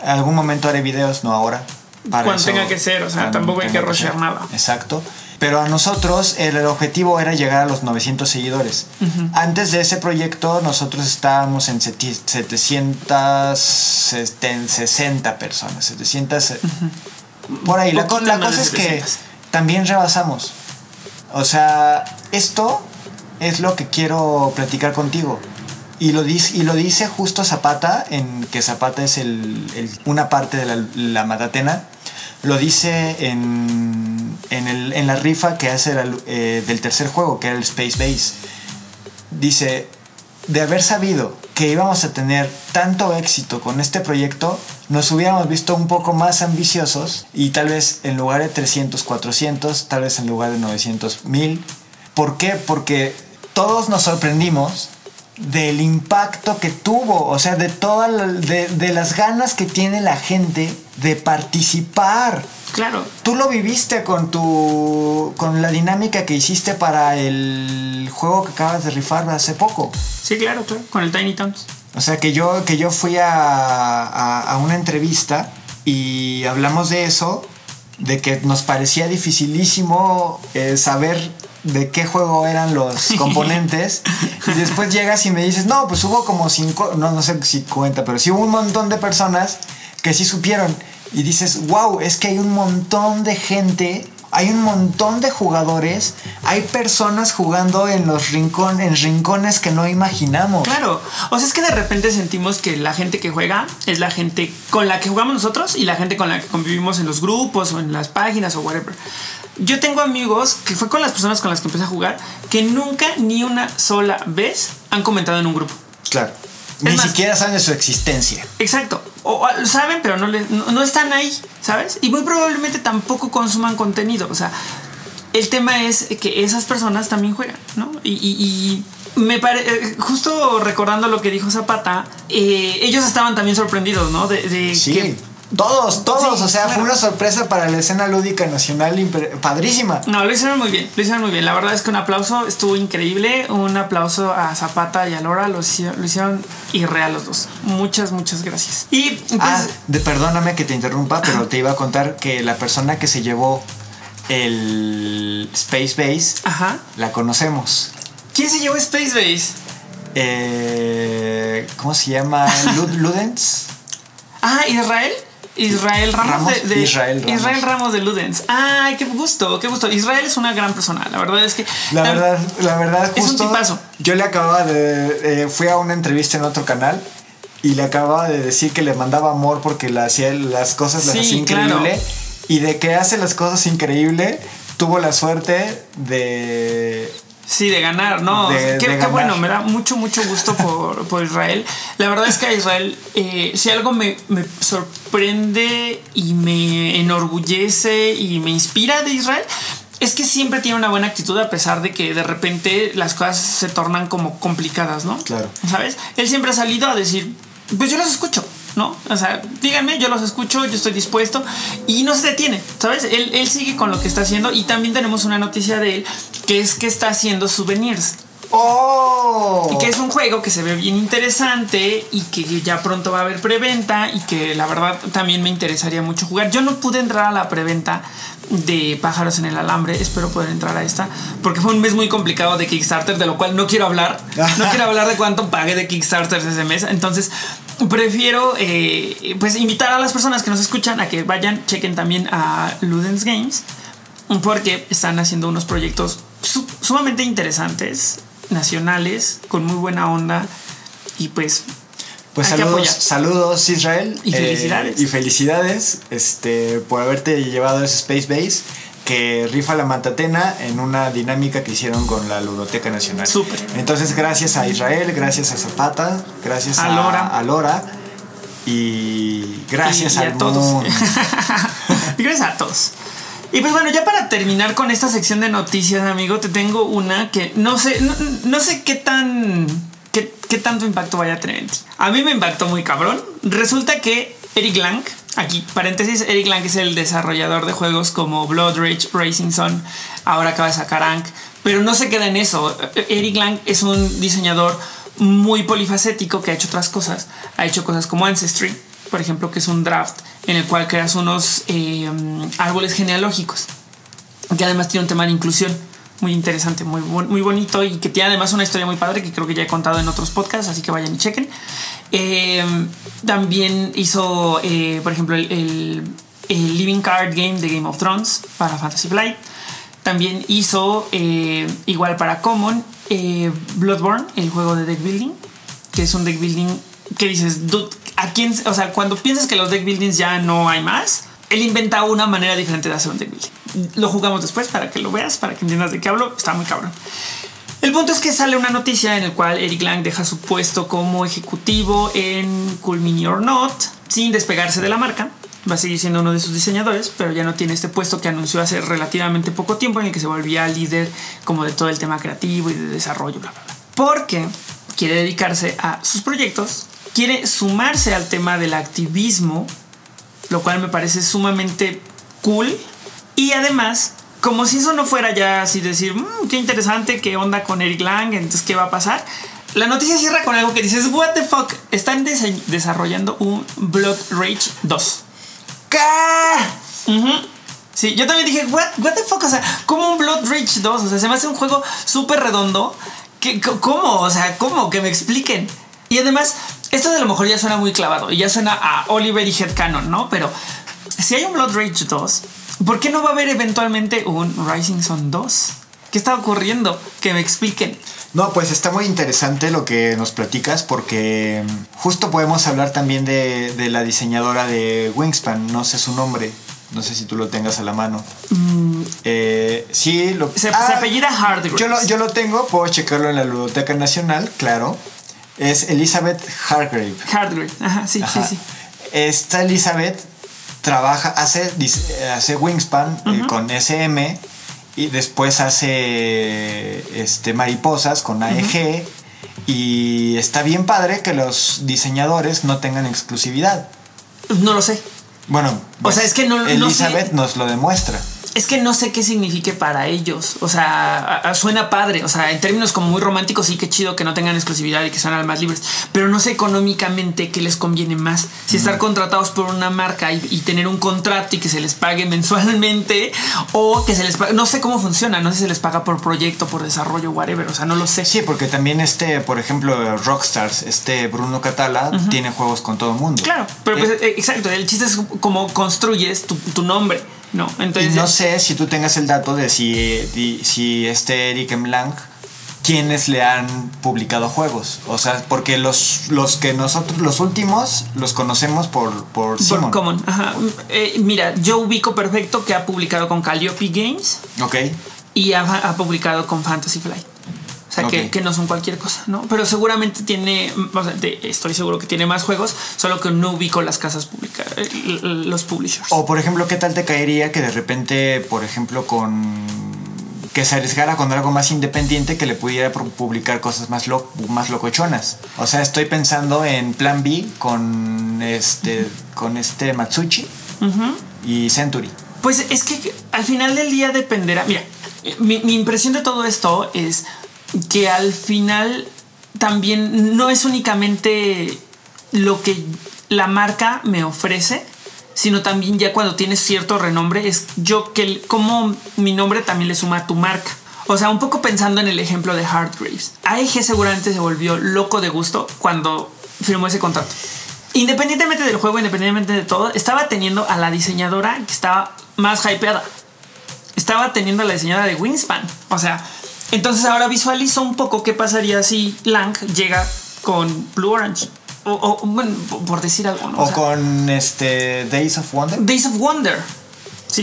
en algún momento haré videos, no ahora. Cuando tenga que ser, o sea, tampoco hay que rushear nada. Exacto. Pero a nosotros el, el objetivo era llegar a los 900 seguidores. Antes de ese proyecto nosotros estábamos en seti- 760 personas, 700... Por ahí, la, co- cosa es que 700. también rebasamos. O sea, esto es lo que quiero platicar contigo. Y lo dice, y lo dice justo Zapata, en que Zapata es el, el- una parte de la, la Matatena. Lo dice en, en, el- en la rifa que hace la- eh, del tercer juego, que era el Space Base. Dice, de haber sabido que íbamos a tener tanto éxito con este proyecto, nos hubiéramos visto un poco más ambiciosos y tal vez en lugar de 300, 400, tal vez en lugar de 900, 1000. ¿Por qué? Porque todos nos sorprendimos del impacto que tuvo, o sea, de todas la- de, de las ganas que tiene la gente de participar. Claro. Tú lo viviste con tu con la dinámica que hiciste para el juego que acabas de rifar hace poco. Sí, claro, claro. Con el Tiny Towns. O sea, que yo, que yo fui a, a- a una entrevista y hablamos de eso, de que nos parecía dificilísimo eh, saber de qué juego eran los <laughs> componentes. y después llegas y me dices, no, pues hubo como cinco, no, no sé si cuenta, pero sí hubo un montón de personas que sí supieron. Y dices, wow, es que hay un montón de gente hay un montón de jugadores, hay personas jugando en los rincón, en rincones que no imaginamos. Claro. O sea, es que de repente sentimos que la gente que juega es la gente con la que jugamos nosotros y la gente con la que convivimos en los grupos o en las páginas o whatever. Yo tengo amigos que fue con las personas con las que empecé a jugar que nunca ni una sola vez han comentado en un grupo. Claro. Ni más- siquiera saben de su existencia. Exacto. O, o saben, pero no, le- no, no están ahí, ¿sabes? Y muy probablemente tampoco consuman contenido. O sea, el tema es que esas personas también juegan, ¿no? Y, y- y me parece, justo recordando lo que dijo Zapata, eh, ellos estaban también sorprendidos, ¿no? De, de Sí. que Todos, todos. Sí, o sea, claro. fue una sorpresa para la escena lúdica nacional padrísima. No, lo hicieron muy bien, lo hicieron muy bien. La verdad es que un aplauso estuvo increíble. Un aplauso a Zapata y a Laura, lo hicieron, lo hicieron irreal los dos. Muchas, muchas gracias. Y pues, Ah, de, perdóname que te interrumpa, pero te iba a contar que la persona que se llevó el Space Base ajá. la conocemos. ¿Quién se llevó Space Base? Eh, ¿Cómo se llama? Lud- Ludens. Ah, Israel. Israel Ramos, Ramos, de, de- Israel Ramos. Israel Ramos de Ludens. Ay, qué gusto, qué gusto. Israel es una gran persona. La verdad es que. La verdad, la verdad, Es un justo. tipazo. Yo le acababa de. eh, fui a una entrevista en otro canal y le acababa de decir que le mandaba amor porque la hacía, las cosas las Sí, hacía increíble. claro. Y de que hace las cosas increíble, tuvo la suerte de. Sí, de ganar, ¿no? De- qué, de qué ganar. bueno, me da mucho, mucho gusto por, por Israel. La verdad es que a Israel, eh, si algo me, me sorprende y me enorgullece y me inspira de Israel, es que siempre tiene una buena actitud a pesar de que de repente las cosas se tornan como complicadas, ¿no? Claro. ¿Sabes? Él siempre ha salido a decir, pues yo los escucho. ¿No? O sea, díganme, yo los escucho, yo estoy dispuesto y no se detiene, ¿sabes? Él, él sigue con lo que está haciendo y también tenemos una noticia de él que es que está haciendo souvenirs. ¡Oh! Y que es un juego que se ve bien interesante y que ya pronto va a haber preventa y que la verdad también me interesaría mucho jugar. Yo no pude entrar a la preventa de Pájaros en el Alambre, espero poder entrar a esta, porque fue un mes muy complicado de Kickstarter, de lo cual no quiero hablar. No quiero hablar de cuánto pagué de Kickstarter ese mes. Entonces, prefiero eh, pues invitar a las personas que nos escuchan a que vayan, chequen también a Ludens Games, porque están haciendo unos proyectos su- sumamente interesantes, nacionales, con muy buena onda y pues Pues saludos, saludos Israel. Y Eh, felicidades. y felicidades este, por haberte llevado a ese Space Base que rifa la Matatena en una dinámica que hicieron con la Ludoteca Nacional. Súper. Entonces, gracias a Israel, gracias a Zapata, gracias A a, Lora. a Lora y gracias y, y al a todos. <laughs> y gracias a todos. Y pues bueno, ya para terminar con esta sección de noticias, amigo, te tengo una que no sé, no, no sé qué tan qué, qué tanto impacto vaya a tener en ti. A mí me impactó muy cabrón. Resulta que Eric Lang, aquí paréntesis, Eric Lang es el desarrollador de juegos como Blood Rage, Racing Sun, ahora acaba de sacar Ank, pero no se queda en eso. Eric Lang es un diseñador muy polifacético que ha hecho otras cosas. Ha hecho cosas como Ancestry, por ejemplo, que es un draft en el cual creas unos eh, árboles genealógicos, que además tiene un tema de inclusión muy interesante, muy, muy bonito y que tiene además una historia muy padre que creo que ya he contado en otros podcasts, así que vayan y chequen. Eh, también hizo, eh, por ejemplo, el, Living Card Game de Game of Thrones para Fantasy Flight. También hizo, igual para Common, Bloodborne, el juego de deck building, que es un deck building que dices, ¿a quién? O sea, cuando piensas que los deck buildings ya no hay más, él inventa una manera diferente de hacer un deck building. Lo jugamos después para que lo veas, para que entiendas de qué hablo. Está muy cabrón. El punto es que sale una noticia en el cual Eric Lang deja su puesto como ejecutivo en Cool Mini or Not sin despegarse de la marca. Va a seguir siendo uno de sus diseñadores, pero ya no tiene este puesto que anunció hace relativamente poco tiempo en el que se volvía líder como de todo el tema creativo y de desarrollo, bla. Porque quiere dedicarse a sus proyectos quiere sumarse al tema del activismo, lo cual me parece sumamente cool. Y además, como si eso no fuera ya así decir, mmm, qué interesante, qué onda con Eric Lang, entonces qué va a pasar. La noticia cierra con algo que dices, what the fuck, están desarrollando un Blood Rage 2. ¿Qué? Sí, yo también dije, what, what the fuck, o sea, como un Blood Rage 2, o sea, se me hace un juego súper redondo. ¿Cómo? O sea, ¿cómo? Que me expliquen. Y además, esto de lo mejor ya suena muy clavado y ya suena a Oliver y Headcanon, ¿no? Pero si hay un Blood Rage 2, ¿por qué no va a haber eventualmente un Rising Sun 2? ¿Qué está ocurriendo? Que me expliquen. No, pues está muy interesante lo que nos platicas porque mm, justo podemos hablar también de, la diseñadora de Wingspan, no sé su nombre, no sé si tú lo tengas a la mano. Mm. Eh, sí, lo, se, ah, apellida Hardgrave. Yo lo, yo lo tengo, puedo checarlo en la Ludoteca Nacional, claro. Es Elizabeth Hargrave. Hargrave, ajá, sí, sí, sí. Esta Elizabeth trabaja, hace, hace Wingspan eh, con SM y después hace este, mariposas con AEG. Y está bien padre que los diseñadores no tengan exclusividad. No lo sé. Bueno, o sea, es que no, Elizabeth nos lo demuestra es que no sé qué signifique para ellos. O sea, suena padre. O sea, en términos como muy románticos, sí que chido que no tengan exclusividad y que sean almas libres. Pero no sé económicamente qué les conviene más. Si estar contratados por una marca y, tener un contrato y que se les pague mensualmente o que se les pague. No sé cómo funciona. No sé si se les paga por proyecto, por desarrollo, whatever. O sea, no lo sé. Sí, porque también este, por ejemplo, Rockstars, este Bruno Catala, tiene juegos con todo el mundo. Claro, pero pues, eh, exacto. El chiste es cómo construyes tu nombre. No, entonces. Y no sé si tú tengas el dato de si, si este Eric M. Lang, quienes le han publicado juegos. O sea, porque los, los que nosotros, los últimos, los conocemos por, por Simon. Common, ajá. Eh, mira, yo ubico perfecto que ha publicado con Calliope Games. Ok. Y ha, ha publicado con Fantasy Flight. O sea, que, no son cualquier cosa, ¿no? Pero seguramente tiene, o sea, estoy seguro que tiene más juegos, solo que no ubico las casas públicas, eh, los publishers. O por ejemplo, ¿qué tal te caería que de repente, por ejemplo, con que se arriesgara con algo más independiente que le pudiera publicar cosas más, más locochonas. O sea, estoy pensando en Plan B con este, con este Matsuchi y Century. Pues es que al final del día dependerá. Mira, mi, mi impresión de todo esto es que al final también no es únicamente lo que la marca me ofrece, sino también ya cuando tienes cierto renombre, es yo que como mi nombre también le suma a tu marca. O sea, un poco pensando en el ejemplo de Graves. AEG seguramente se volvió loco de gusto cuando firmó ese contrato. Independientemente del juego, independientemente de todo, estaba teniendo a la diseñadora que estaba más hypeada. Estaba teniendo a la diseñadora de Wingspan. O sea, entonces ahora visualizo un poco qué pasaría si Lang llega con Blue Orange. O, bueno, por decir algo, ¿no? O, con este Days of Wonder. Days of Wonder.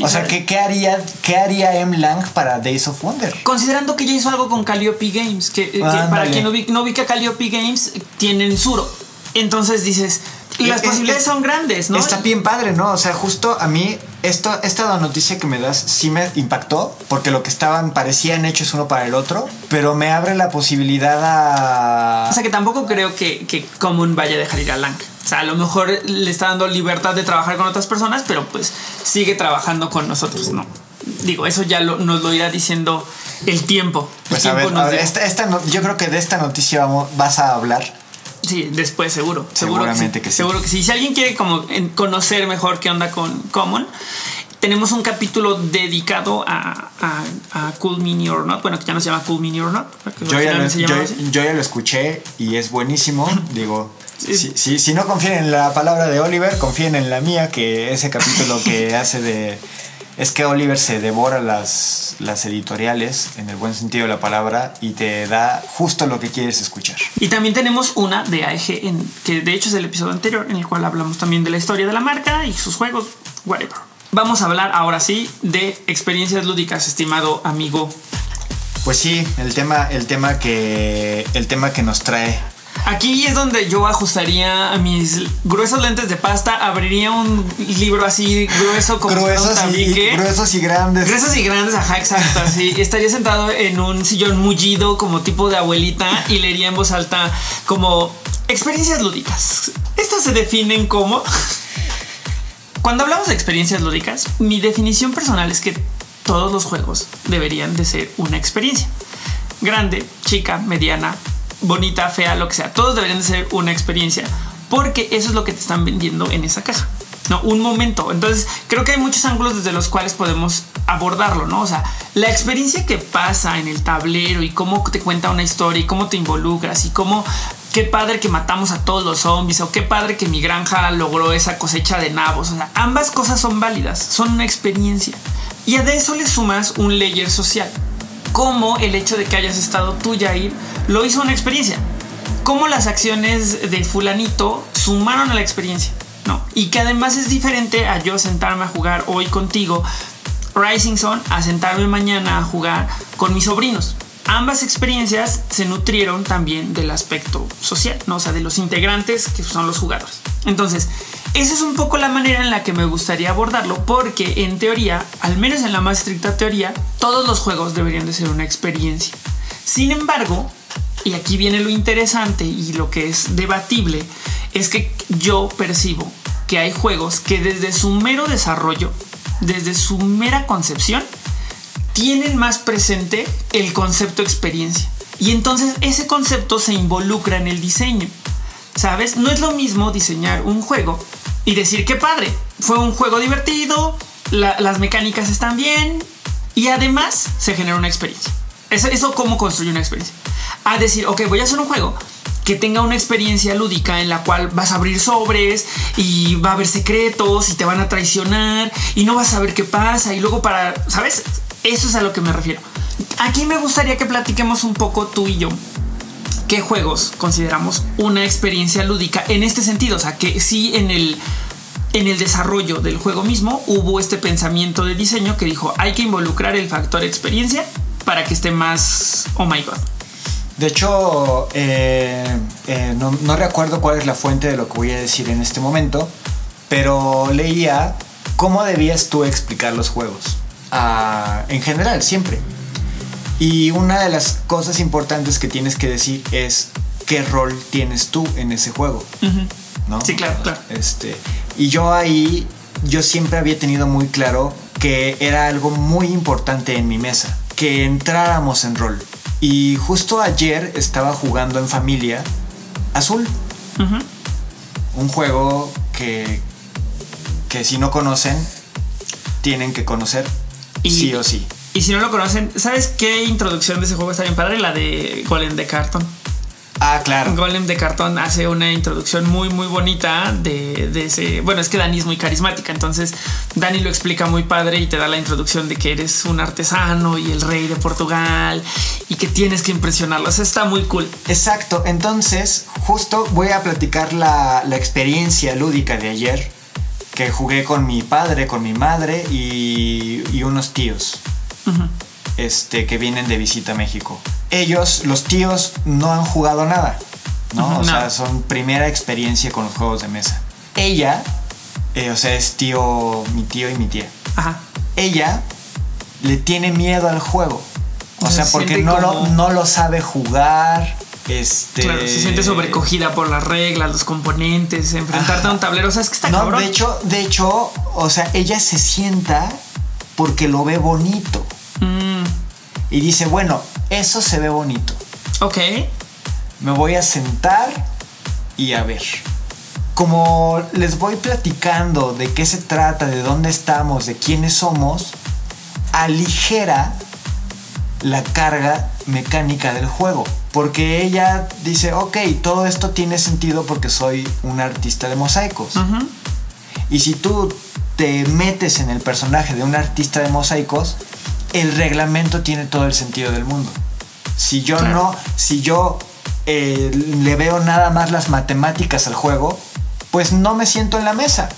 o sea, ¿qué, haría, ¿qué haría M. Lang para Days of Wonder? Considerando que ya hizo algo con Calliope Games, que, eh, para quien no, ubica, no ubica Calliope Games, tienen Suro. Entonces dices, las posibilidades son grandes, ¿no? Está bien padre, ¿no? O sea, justo a mí esto, esta noticia que me das sí me impactó, porque lo que estaban parecían hechos uno para el otro, pero me abre la posibilidad a... O sea que tampoco creo que, que Common vaya a dejar ir a Lang. O sea, a lo mejor le está dando libertad de trabajar con otras personas, pero pues sigue trabajando con nosotros, ¿no? Digo, eso ya lo- nos lo irá diciendo el tiempo. El Pues a tiempo ver, a ver, esta, esta no- yo creo que de esta noticia vamos, vas a hablar. Sí, después seguro. Seguro Seguramente que que sí. sí. Seguro que sí. Si alguien quiere como conocer mejor qué onda con Common, tenemos un capítulo dedicado a, a, a Cool Mini or Not. Bueno, que ya no se llama Cool Mini or Not. Yo ya, lo, yo, yo ya escuché y es buenísimo. <laughs> Digo, Sí. si, si- si no confían en la palabra de Oliver, confíen en la mía, que ese capítulo que <laughs> hace de... Es que Oliver se devora las, las editoriales, en el buen sentido de la palabra, y te da justo lo que quieres escuchar. Y también tenemos una de AEG, en, que de hecho es el episodio anterior, en el cual hablamos también de la historia de la marca y sus juegos, whatever. Vamos a hablar ahora sí de experiencias lúdicas, estimado amigo. Pues sí, el tema, el tema, que, el tema que nos trae Aquí es donde yo ajustaría a mis gruesos lentes de pasta, abriría un libro así grueso como fuera un gruesos y, tabique. gruesos y grandes. Gruesos y grandes, ajá, exacto. Así <laughs> estaría sentado en un sillón mullido, como tipo de abuelita, y leería en voz alta como experiencias lúdicas. Estas se definen como. Cuando hablamos de experiencias lúdicas, mi definición personal es que todos los juegos deberían de ser una experiencia. Grande, chica, mediana, bonita, fea, lo que sea. Todos deberían de ser una experiencia. Porque eso es lo que te están vendiendo en esa caja. No, un momento. Entonces, creo que hay muchos ángulos desde los cuales podemos abordarlo, ¿no? O sea, la experiencia que pasa en el tablero y cómo te cuenta una historia y cómo te involucras y cómo qué padre que matamos a todos los zombies o qué padre que mi granja logró esa cosecha de nabos. O sea, ambas cosas son válidas, son una experiencia. Y a eso le sumas un layer social, como el hecho de que hayas estado tú, Jair, lo hizo una experiencia. Cómo las acciones de fulanito sumaron a la experiencia, ¿no? Y que además es diferente a yo sentarme a jugar hoy contigo Rising Sun a sentarme mañana a jugar con mis sobrinos. Ambas experiencias se nutrieron también del aspecto social, ¿no? o sea, de los integrantes que son los jugadores. Entonces, esa es un poco la manera en la que me gustaría abordarlo, porque en teoría, al menos en la más estricta teoría, todos los juegos deberían de ser una experiencia. Sin embargo, y aquí viene lo interesante y lo que es debatible, es que yo percibo que hay juegos que desde su mero desarrollo, desde su mera concepción, tienen más presente el concepto experiencia. Y entonces ese concepto se involucra en el diseño. ¿Sabes? No es lo mismo diseñar un juego y decir que padre, fue un juego divertido, la- las mecánicas están bien y además se genera una experiencia. Eso, eso cómo construye una experiencia. A decir, ok, voy a hacer un juego que tenga una experiencia lúdica en la cual vas a abrir sobres y va a haber secretos y te van a traicionar y no vas a saber qué pasa y luego para, ¿sabes? Eso es a lo que me refiero. Aquí me gustaría que platiquemos un poco tú y yo qué juegos consideramos una experiencia lúdica en este sentido. O sea, que sí en el, en el desarrollo del juego mismo hubo este pensamiento de diseño que dijo hay que involucrar el factor experiencia para que esté más, oh my god. De hecho, eh, eh, no, no recuerdo cuál es la fuente de lo que voy a decir en este momento, pero leía cómo debías tú explicar los juegos. Ah, en general, siempre. Y una de las cosas importantes que tienes que decir es qué rol tienes tú en ese juego. ¿no? Sí, claro, claro. Este, y yo ahí, yo siempre había tenido muy claro que era algo muy importante en mi mesa, que entráramos en rol. Y justo ayer estaba jugando en familia Azul, un juego que, que si no conocen, tienen que conocer Y- sí o sí. Y si no lo conocen, ¿sabes qué introducción de ese juego está bien padre? La de Golem de Carton. Ah, claro. Golem de cartón hace una introducción muy muy bonita de, de ese. Bueno, es que Dani es muy carismática, entonces Dani lo explica muy padre y te da la introducción de que eres un artesano y el rey de Portugal y que tienes que impresionarlo. O sea, está muy cool. Exacto, entonces justo voy a platicar la, la experiencia lúdica de ayer que jugué con mi padre, con mi madre y, y unos tíos este, que vienen de visita a México. Ellos, los tíos, no han jugado nada, ¿no? O sea, son primera experiencia con los juegos de mesa. Ella eh, o sea, es tío, mi tío y mi tía. Ajá. Ella le tiene miedo al juego. O Se sea, porque no, lo, no lo sabe jugar. Este. Claro, se siente sobrecogida por las reglas, los componentes, enfrentarte a un tablero. O sea, es que está No, cabrón. de hecho, de hecho, o sea, ella se sienta porque lo ve bonito. Mm, Y dice, bueno, eso se ve bonito. ok. Me voy a sentar y a ver. Como les voy platicando de qué se trata, de dónde estamos, de quiénes somos, aligera la carga mecánica del juego. Porque ella dice, ok, todo esto tiene sentido porque soy un artista de mosaicos. Y si tú te metes en el personaje de un artista de mosaicos, el reglamento tiene todo el sentido del mundo. Si yo Claro. no, si yo eh, le veo nada más las matemáticas al juego, pues no me siento en la mesa.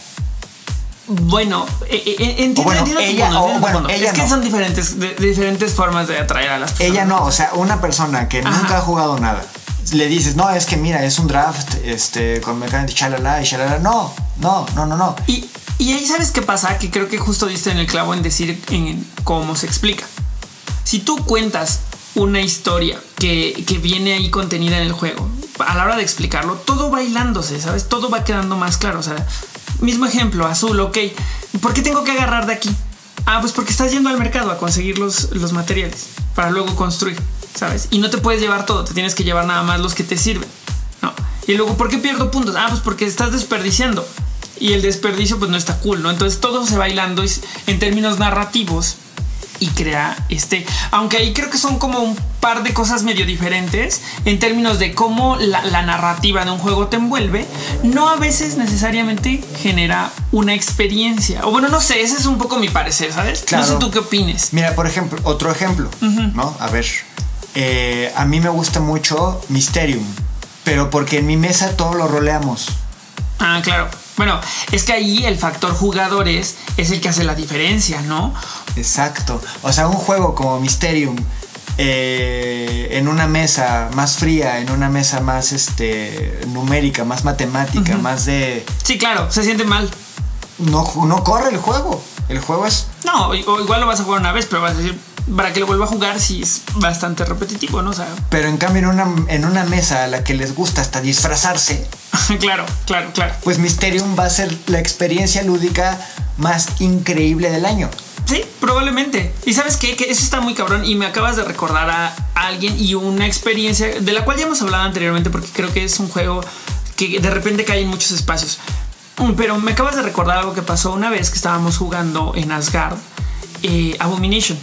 Bueno, eh, eh, entiendo, O bueno, entiendo tu ella- entiendo bueno, ella Es que no. son diferentes, de- diferentes formas de atraer a las personas. Ella no, o sea, una persona que Ajá. nunca ha jugado nada, le dices, no, es que mira, es un draft, este, con mecánica, chalala y chalala. No, no, no, no, no. Y, y ahí sabes qué pasa, que creo que justo diste en el clavo en decir en cómo se explica. Si tú cuentas una historia que, que viene ahí contenida en el juego, a la hora de explicarlo, todo va hilándose, ¿sabes? Todo va quedando más claro. O sea, mismo ejemplo, azul, ok. ¿Por qué tengo que agarrar de aquí? Ah, pues porque estás yendo al mercado a conseguir los, los materiales para luego construir, ¿sabes? Y no te puedes llevar todo, te tienes que llevar nada más los que te sirven. No. Y luego, ¿por qué pierdo puntos? Ah, pues porque estás desperdiciando. Y el desperdicio, pues no está cool, ¿no? Entonces todo se y- en términos narrativos y crea este. Aunque ahí creo que son como un par de cosas medio diferentes en términos de cómo la, la narrativa de un juego te envuelve, no a veces necesariamente genera una experiencia. O bueno, no sé, ese es un poco mi parecer, ¿sabes? Claro. No sé tú qué opines. Mira, por ejemplo, otro ejemplo, ¿no? A ver, eh, a mí me gusta mucho Mysterium, pero porque en mi mesa todo lo roleamos. Ah, claro. Bueno, es que ahí el factor jugadores es el que hace la diferencia, ¿no? Exacto. O sea, un juego como Mysterium eh, en una mesa más fría, en una mesa más este, numérica, más matemática, más de... Sí, claro, se siente mal. No, no corre el juego. El juego es... No, igual lo vas a jugar una vez, pero vas a decir, para que lo vuelva a jugar, sí es bastante repetitivo, ¿no? O sea, Pero en cambio en una, en una mesa a la que les gusta hasta disfrazarse, <laughs> claro, claro, claro. pues Mysterium va a ser la experiencia lúdica más increíble del año. Sí, probablemente. Y sabes qué? Que eso está muy cabrón y me acabas de recordar a alguien y una experiencia de la cual ya hemos hablado anteriormente porque creo que es un juego que de repente cae en muchos espacios. Mm, Pero me acabas de recordar algo que pasó una vez que estábamos jugando en Asgard, eh, Abomination.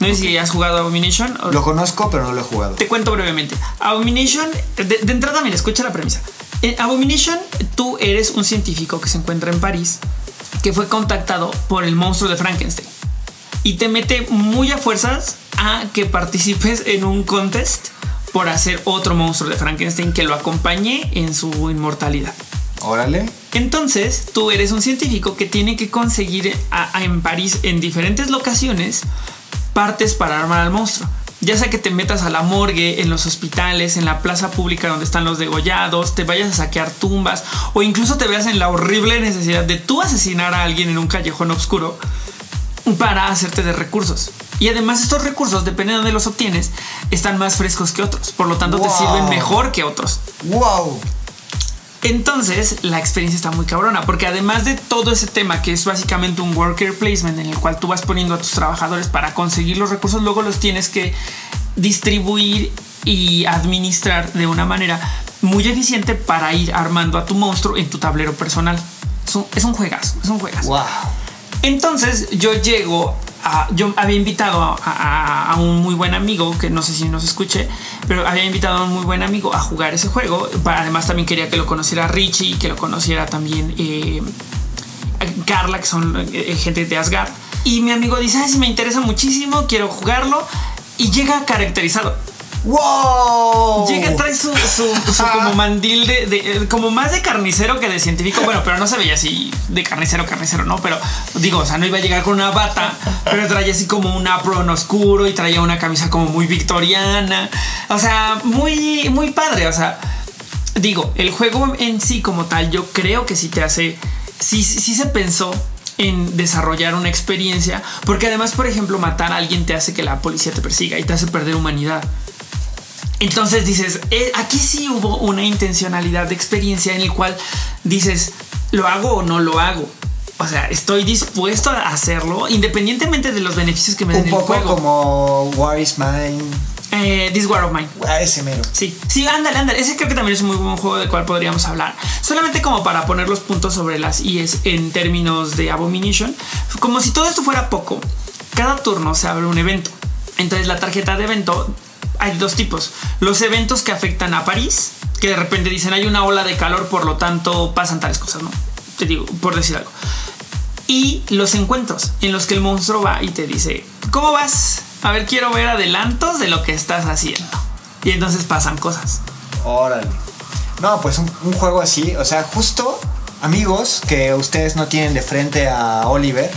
No sé si has jugado Abomination. o- Lo conozco, pero no lo he jugado. Te cuento brevemente. Abomination, de, de entrada, mira, escucha la premisa. En Abomination, tú eres un científico que se encuentra en París, que fue contactado por el monstruo de Frankenstein y te mete muy a fuerzas a que participes en un contest por hacer otro monstruo de Frankenstein que lo acompañe en su inmortalidad. Órale. Entonces, tú eres un científico que tiene que conseguir a- a- en París, en diferentes locaciones, partes para armar al monstruo. Ya sea que te metas a la morgue, en los hospitales, en la plaza pública donde están los degollados, te vayas a saquear tumbas o incluso te veas en la horrible necesidad de tú asesinar a alguien en un callejón oscuro para hacerte de recursos. Y además estos recursos, dependiendo de los obtienes, están más frescos que otros. Por lo tanto, te sirven mejor que otros. ¡Wow! Entonces la experiencia está muy cabrona porque además de todo ese tema que es básicamente un worker placement en el cual tú vas poniendo a tus trabajadores para conseguir los recursos, luego los tienes que distribuir y administrar de una manera muy eficiente para ir armando a tu monstruo en tu tablero personal. Es un, juegazo, es un juegazo. ¡Wow! Entonces yo llego a, yo había invitado a, un muy buen amigo que no sé si nos escuche, pero había invitado a un muy buen amigo a jugar ese juego. Además también quería que lo conociera Richie y que lo conociera también eh, Carla, que son eh, gente de Asgard. Y mi amigo dice, ay, sí me interesa muchísimo, quiero jugarlo. Y llega caracterizado. ¡Wow! Llega, trae su, su- su como mandil de, de- eh, como más de carnicero que de científico. Bueno, pero no se veía así de carnicero, carnicero, no. Pero digo, o sea, no iba a llegar con una bata, pero traía así como un apron oscuro y traía una camisa como muy victoriana. O sea, muy, muy padre. O sea, digo, el juego en sí como tal, yo creo que sí te hace sí, sí se pensó en desarrollar una experiencia, porque además, por ejemplo, matar a alguien te hace que la policía te persiga y te hace perder humanidad. Entonces dices, eh, aquí sí hubo una intencionalidad de experiencia en el cual dices, ¿lo hago o no lo hago? O sea, estoy dispuesto a hacerlo independientemente de los beneficios que me den Un poco el juego. como War is Mine. Eh, This War of Mine. A ese mero. Sí, sí, ándale, ándale. Ese creo que también es un muy buen juego del cual podríamos hablar. Solamente como para poner los puntos sobre las IES en términos de Abomination. Como si todo esto fuera poco, cada turno se abre un evento. Entonces la tarjeta de evento hay dos tipos. Los eventos que afectan a París, que de repente dicen hay una ola de calor, por lo tanto pasan tales cosas, ¿no? Te digo, por decir algo. Y los encuentros en los que el monstruo va y te dice, ¿cómo vas? A ver, quiero ver adelantos de lo que estás haciendo. Y entonces pasan cosas. Órale. No, pues un, un juego así, o sea, justo amigos que ustedes no tienen de frente a Oliver.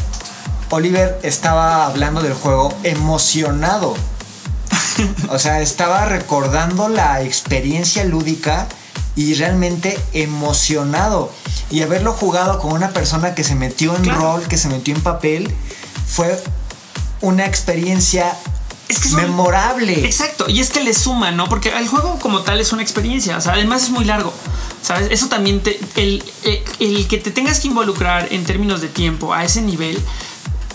Oliver estaba hablando del juego emocionado. <laughs> O sea, estaba recordando la experiencia lúdica y realmente emocionado. Y haberlo jugado con una persona que se metió en Claro. rol, que se metió en papel, fue una experiencia Es que son- memorable. Exacto, y es que le suma, ¿no? Porque el juego como tal es una experiencia, o sea, además es muy largo, ¿sabes? Eso también te, el, el- el que te tengas que involucrar en términos de tiempo a ese nivel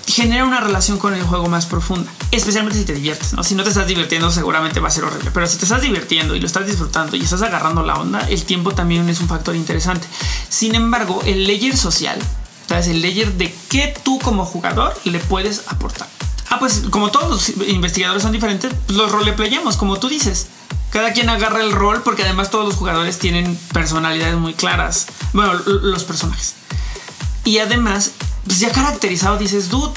genera una relación con el juego más profunda, especialmente si te diviertes, ¿no? Si no te estás divirtiendo seguramente va a ser horrible, pero si te estás divirtiendo y lo estás disfrutando y estás agarrando la onda, el tiempo también es un factor interesante. Sin embargo, el layer social, ¿sabes? El layer de qué tú como jugador le puedes aportar. Ah, pues como todos los investigadores son diferentes, los roleplayamos, como tú dices. Cada quien agarra el rol porque además todos los jugadores tienen personalidades muy claras. Bueno, los personajes. Y además, pues ya caracterizado dices, dude,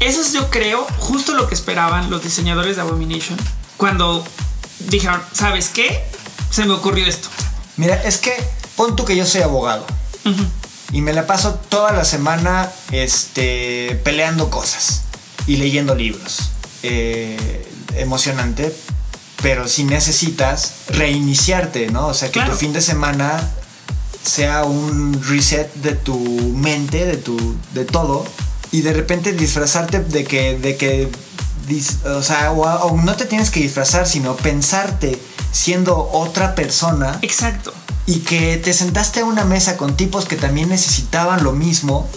eso es yo creo justo lo que esperaban los diseñadores de Abomination cuando dijeron, ¿sabes qué? Se me ocurrió esto. Mira, es que pon tú que yo soy abogado y me la paso toda la semana este, peleando cosas y leyendo libros. Eh, emocionante, pero si necesitas reiniciarte, ¿no? O sea, que Claro. tu fin de semana sea un reset de tu mente, de tu de todo y de repente disfrazarte de que de que o sea, o, o no te tienes que disfrazar, sino pensarte siendo otra persona Exacto. y que te sentaste a una mesa con tipos que también necesitaban lo mismo,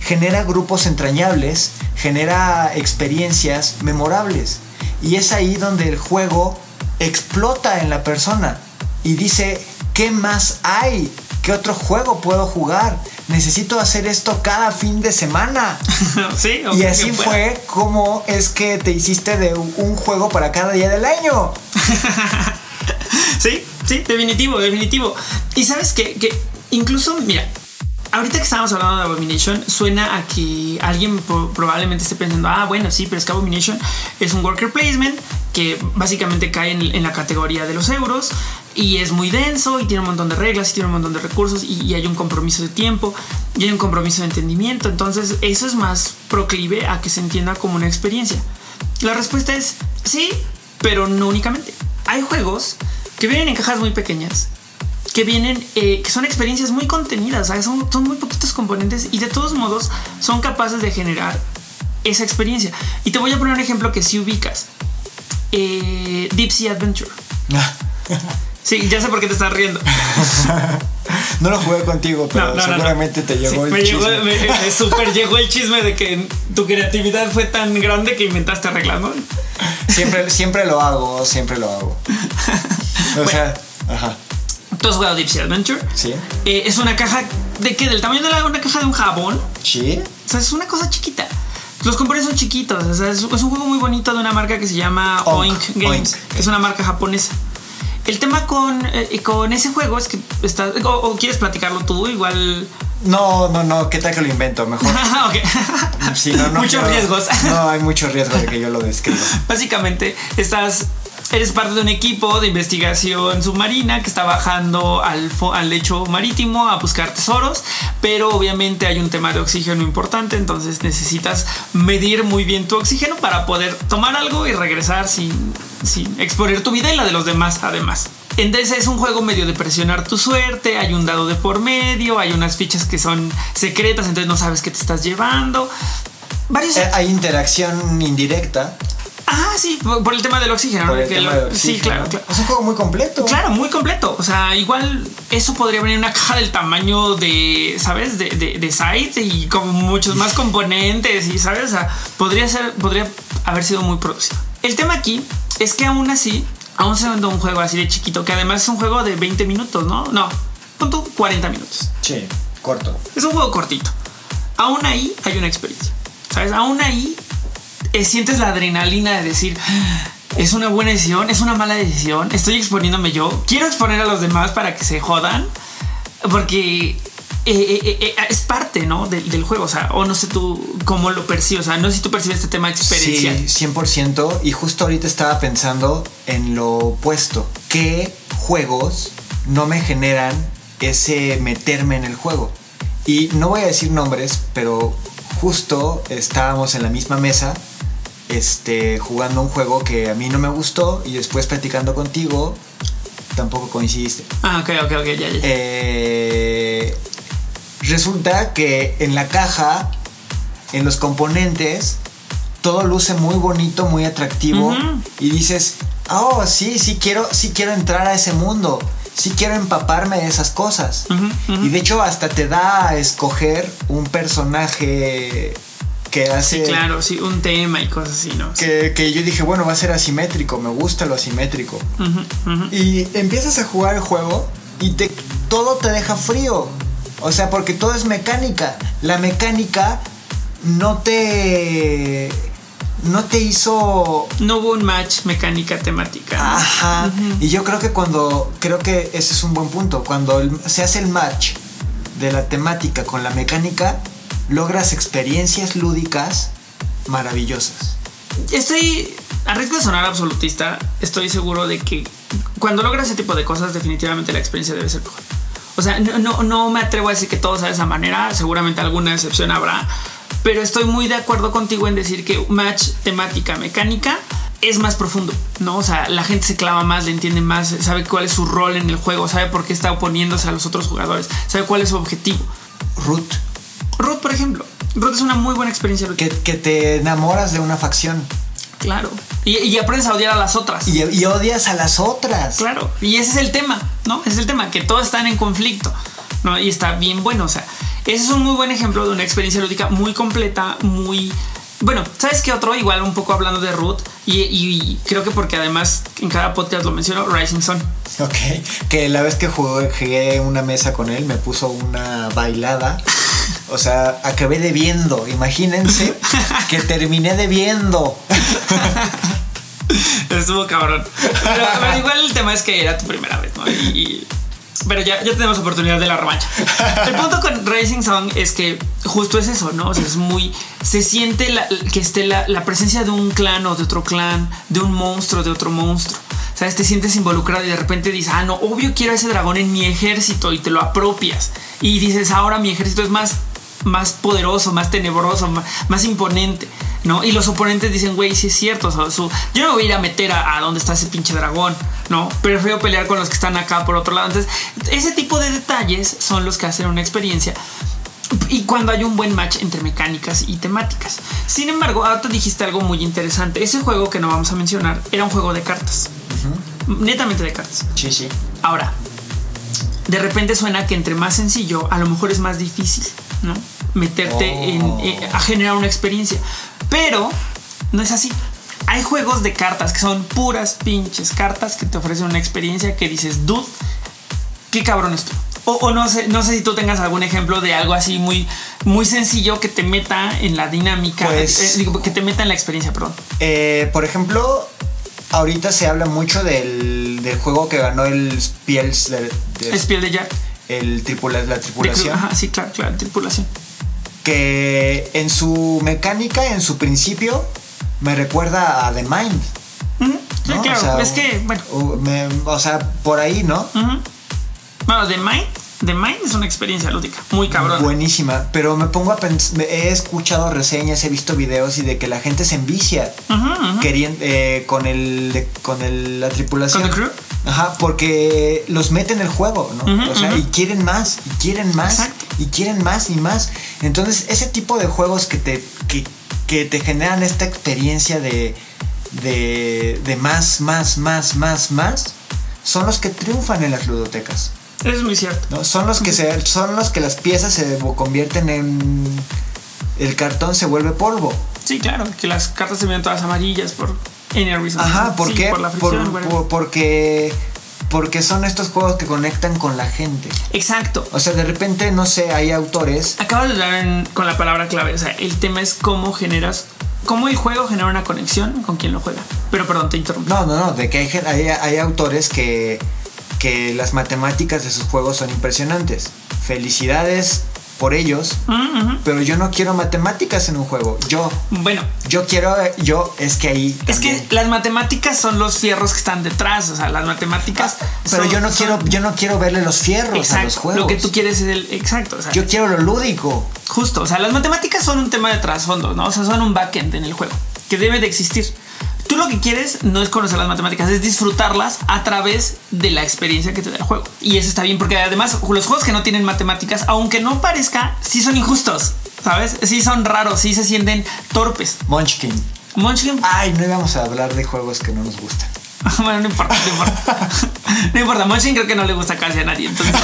genera grupos entrañables, genera experiencias memorables. Y es ahí donde el juego explota en la persona y dice, ¿qué más hay? ¿Qué otro juego puedo jugar? Necesito hacer esto cada fin de semana. <laughs> sí, Y así fue como es que te hiciste de un juego para cada día del año. <laughs> Sí, sí, definitivo, definitivo. Y sabes que, que incluso, mira, ahorita que estábamos hablando de Abomination, suena a que alguien probablemente esté pensando, ah, bueno, sí, pero es que Abomination es un worker placement que básicamente cae en, en la categoría de los euros y es muy denso y tiene un montón de reglas y tiene un montón de recursos y, y hay un compromiso de tiempo y hay un compromiso de entendimiento. Entonces, eso es más proclive a que se entienda como una experiencia. La respuesta es sí, pero no únicamente. Hay juegos que vienen en cajas muy pequeñas, que vienen, eh, que son experiencias muy contenidas, ¿sabes? Son, son muy poquitos componentes y de todos modos son capaces de generar esa experiencia. Y te voy a poner un ejemplo que sí ubicas. Eh, Deep Sea Adventure. <laughs> Sí, ya sé por qué te estás riendo. No lo jugué contigo, pero No, no, no, no. seguramente te llegó Sí, el me chisme. llegó, me- me super <laughs> llegó el chisme de que tu creatividad fue tan grande que inventaste reglas, ¿no? Siempre, siempre lo hago, siempre lo hago. <laughs> O sea, ajá. ¿Tú has jugado Deep Sea Adventure? ¿Sí? Eh, es una caja de que del tamaño de la- una caja de un jabón. ¿Sí? O sea, es una cosa chiquita. Los componentes son chiquitos. O sea, es, es un juego muy bonito de una marca que se llama Oink, Oink, Games, Oink. es una marca japonesa. El tema con, eh, con ese juego es que está. O, o quieres platicarlo tú, igual. No, no, no, ¿qué tal que lo invento? Mejor. <laughs> Ok. Sí, no, no Muchos riesgos. No, hay mucho riesgo de que yo lo describa. Básicamente, estás Eres parte de un equipo de investigación submarina que está bajando al, al lecho marítimo a buscar tesoros, pero obviamente hay un tema de oxígeno importante, entonces necesitas medir muy bien tu oxígeno para poder tomar algo y regresar sin, sin exponer tu vida y la de los demás además. Entonces es un juego medio de presionar tu suerte, hay un dado de por medio, hay unas fichas que son secretas, entonces no sabes qué te estás llevando. Eh, hay interacción indirecta. Ah, sí, por, el tema del oxígeno. Sí, claro, Es un juego muy completo. Claro, muy completo. O sea, igual eso podría venir en una caja del tamaño de, ¿sabes? De, de, de site y con muchos más componentes y, ¿sabes? O sea, podría ser, podría haber sido muy producido. El tema aquí es que aún así, aún se vende un juego así de chiquito, que además es un juego de 20 minutos, ¿no? No, punto 40 minutos. Sí, corto. Es un juego cortito. Aún ahí hay una experiencia. ¿Sabes? Aún ahí sientes la adrenalina de decir, es una buena decisión, es una mala decisión, estoy exponiéndome yo, quiero exponer a los demás para que se jodan, porque eh, eh, es parte, ¿no? Del, juego, o sea, o no sé tú cómo lo percibes, o sea, no sé si tú percibes este tema de experiencia. Sí, 100%, y justo ahorita estaba pensando en lo opuesto, ¿qué juegos no me generan ese meterme en el juego? Y no voy a decir nombres, pero justo estábamos en la misma mesa este, jugando un juego que a mí no me gustó y después platicando contigo tampoco coincidiste. Ah, ok, ok, ok, ya, ya. Eh, resulta que en la caja, en los componentes, todo luce muy bonito, muy atractivo y dices, oh, sí, sí quiero, sí quiero entrar a ese mundo. Sí quiero empaparme de esas cosas. Y de hecho hasta te da a escoger un personaje que hace... Sí, claro, sí, un tema y cosas así, ¿no? Que, que yo dije, bueno, va a ser asimétrico, me gusta lo asimétrico. Y empiezas a jugar el juego y te, todo te deja frío. O sea, porque todo es mecánica. La mecánica no te no te hizo. No hubo un match mecánica temática. Ajá. Y yo creo que cuando. Creo que ese es un buen punto. Cuando se hace el match de la temática con la mecánica, logras experiencias lúdicas maravillosas. Estoy, a riesgo de sonar absolutista, estoy seguro de que cuando logras ese tipo de cosas, definitivamente la experiencia debe ser mejor. O sea, no, no, me atrevo a decir que todo sea de esa manera, seguramente alguna excepción habrá, pero estoy muy de acuerdo contigo en decir que match temática mecánica es más profundo, ¿no? O sea, la gente se clava más, le entiende más, sabe cuál es su rol en el juego, sabe por qué está oponiéndose a los otros jugadores, sabe cuál es su objetivo. Ruth Ruth, por ejemplo. Ruth es una muy buena experiencia. Que, que te enamoras de una facción. Claro. Y, aprendes a odiar a las otras. Y, y, odias a las otras. Claro. Y ese es el tema, ¿no? Ese es el tema, que todos están en conflicto, ¿no? Y está bien bueno. O sea, ese es un muy buen ejemplo de una experiencia lúdica muy completa, muy... Bueno, ¿sabes qué otro? Igual un poco hablando de Ruth, y, creo que porque además en cada podcast lo menciono, Rising Sun. Ok, que la vez que jugué una mesa con él me puso una bailada o sea, acabé debiendo. Imagínense que terminé debiendo. <laughs> Estuvo cabrón. Pero, igual el tema es que era tu primera vez, ¿no? Y, pero ya, ya tenemos oportunidad de la revancha. <laughs> El punto con Racing Song es que justo es eso, ¿no? O sea, es muy. Se siente que esté la, la, presencia de un clan o de otro clan, de un monstruo, de otro monstruo. ¿Sabes? Te sientes involucrado y de repente dices, ah, no, obvio quiero a ese dragón en mi ejército y te lo apropias. Y dices, ahora mi ejército es más más poderoso, más tenebroso, más, imponente. ¿no? Y los oponentes dicen, güey, sí es cierto. yo no voy a ir a meter a, donde está ese pinche dragón, ¿no? Prefiero pelear con los que están acá por otro lado. Entonces, ese tipo de detalles son los que hacen una experiencia. Y cuando hay un buen match entre mecánicas y temáticas. Sin embargo, ahora dijiste algo muy interesante. Ese juego que no vamos a mencionar era un juego de cartas. Netamente de cartas. Sí, sí. Ahora, de repente suena que entre más sencillo, a lo mejor es más difícil. ¿No? Meterte en, oh. eh, a generar una experiencia. Pero no es así. Hay juegos de cartas que son puras pinches cartas que te ofrecen una experiencia que dices, dude, qué cabrón esto. O, no sé, no sé si tú tengas algún ejemplo de algo así muy, muy sencillo que te meta en la dinámica, pues eh, que te meta en la experiencia, perdón. Eh, por ejemplo, ahorita se habla mucho del, del juego que ganó el Spiels de, de, Spiel de Jack el la tripulación. Ajá, sí, claro, claro, tripulación. Que en su mecánica, en su principio, me recuerda a The Mind. ¿no? claro, o sea, es que, bueno. o, me- o sea, por ahí, ¿no? Bueno, The Mind, The Mind es una experiencia lúdica, muy cabrón. Buenísima, pero me pongo a pensar, he escuchado reseñas, he visto videos y de que la gente se envicia querien- eh, con el de- con el, la tripulación. ¿Con the crew? Ajá, porque los mete en el juego, ¿no? O sea, y quieren más, y quieren más, Exacto. y quieren más y más. Entonces, ese tipo de juegos que te, que, que te generan esta experiencia de, de, de más, más, más, más, más, son los que triunfan en las ludotecas. Es muy cierto. ¿no? Son los que se, son los que las piezas se convierten en el cartón se vuelve polvo. Sí, claro, que las cartas se ven todas amarillas por any reason. Ajá, ¿por Sí, qué? Por la Por- fricción, whatever. por- porque porque son estos juegos que conectan con la gente. Exacto. O sea, de repente, no sé, hay autores. Acabas de dar en- con la palabra clave. O sea, el tema es cómo generas, cómo el juego genera una conexión con quien lo juega. Pero perdón, te interrumpí. No, no, no, de que hay, hay, hay autores que, que las matemáticas de sus juegos son impresionantes. Felicidades por ellos, pero yo no quiero matemáticas en un juego. Yo, Bueno, yo quiero, yo, es que ahí. es que las matemáticas son los fierros que están detrás. O sea, las matemáticas. Pero son- yo no son- quiero, yo no quiero verle los fierros a los Exacto. juegos. Lo que tú quieres es el. Exacto. O sea, Yo quiero lo lúdico. Justo, o sea, las matemáticas son un tema de trasfondo, ¿no? O sea, son un backend en el juego que debe de existir. Tú lo que quieres no es conocer las matemáticas, es disfrutarlas a través de la experiencia que te da el juego. Y eso está bien porque además los juegos que no tienen matemáticas, aunque no parezca, sí son injustos, ¿sabes? Sí son raros, sí se sienten torpes. Munchkin. Munchkin, Ay, no íbamos a hablar de juegos que no nos gustan. <laughs> bueno, no importa, no importa. <laughs> no importa, Munchkin creo que no le gusta casi a nadie, entonces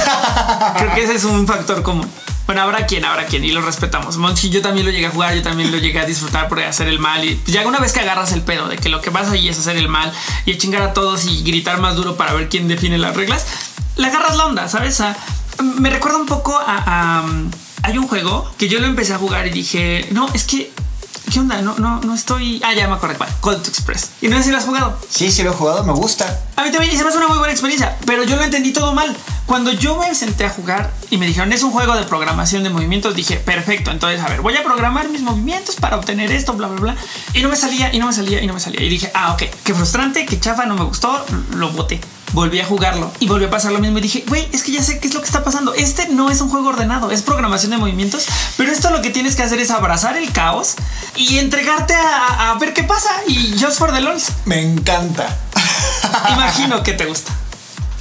creo que ese es un factor común. Bueno, habrá quien, habrá quien y lo respetamos. Munchkin yo también lo llegué a jugar, yo también lo llegué a disfrutar por hacer el mal y pues ya una vez que agarras el pedo de que lo que vas ahí es hacer el mal y a chingar a todos y gritar más duro para ver quién define las reglas, le agarras la onda, ¿sabes? Sea, me recuerda un poco a, a- hay un juego que yo lo empecé a jugar y dije, no, es que ¿Qué onda? No, no, no estoy. Ah, ya me acordé cuál. To Express. Y no sé si lo has jugado. Sí, sí lo he jugado, me gusta. A mí también y se me hace una muy buena experiencia, pero yo lo entendí todo mal. Cuando yo me senté a jugar y me dijeron es un juego de programación de movimientos, dije perfecto. Entonces, a ver, voy a programar mis movimientos para obtener esto, bla, bla, bla. Y no me salía, y no me salía, y no me salía. Y dije, ah, ok, qué frustrante, qué chafa, no me gustó, lo boté. Volví a jugarlo y volvió a pasar lo mismo. Y dije, güey, es que ya sé qué es lo que está pasando. Este no es un juego ordenado, es programación de movimientos. Pero esto lo que tienes que hacer es abrazar el caos y entregarte a, a- a ver qué pasa. Y just for the lols. Me encanta. <laughs> Imagino que te gusta.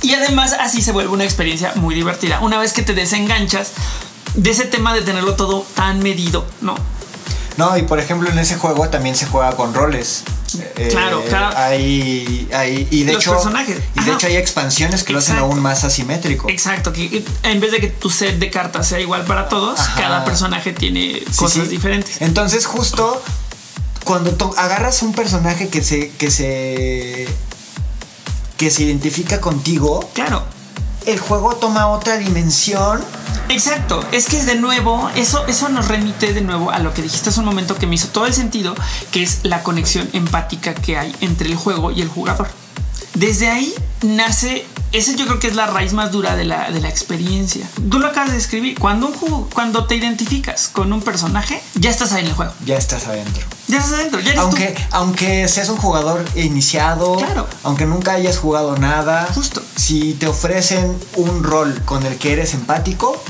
Y además así se vuelve una experiencia muy divertida. Una vez que te desenganchas de ese tema de tenerlo todo tan medido, ¿no? No, y por ejemplo en ese juego también se juega con roles. Eh, Claro, claro. Hay, hay- y de Los hecho, personajes. y de Ajá. hecho hay expansiones que lo hacen aún más asimétrico. Exacto, que en vez de que tu set de cartas sea igual para todos, Ajá. cada personaje tiene cosas sí. diferentes. Entonces justo cuando agarras un personaje que se que se que se identifica contigo, Claro, el juego toma otra dimensión. Exacto, es que es de nuevo, eso, eso nos remite de nuevo a lo que dijiste hace un momento que me hizo todo el sentido, que es la conexión empática que hay entre el juego y el jugador. Desde ahí nace, ese yo creo que es la raíz más dura de la, de la experiencia. Tú lo acabas de describir, cuando, un cuando te identificas con un personaje, ya estás ahí en el juego, Ya estás adentro. ya estás adentro, ya eres Aunque, tú. aunque seas un jugador iniciado, Claro. aunque nunca hayas jugado nada, Justo. si te ofrecen un rol con el que eres empático,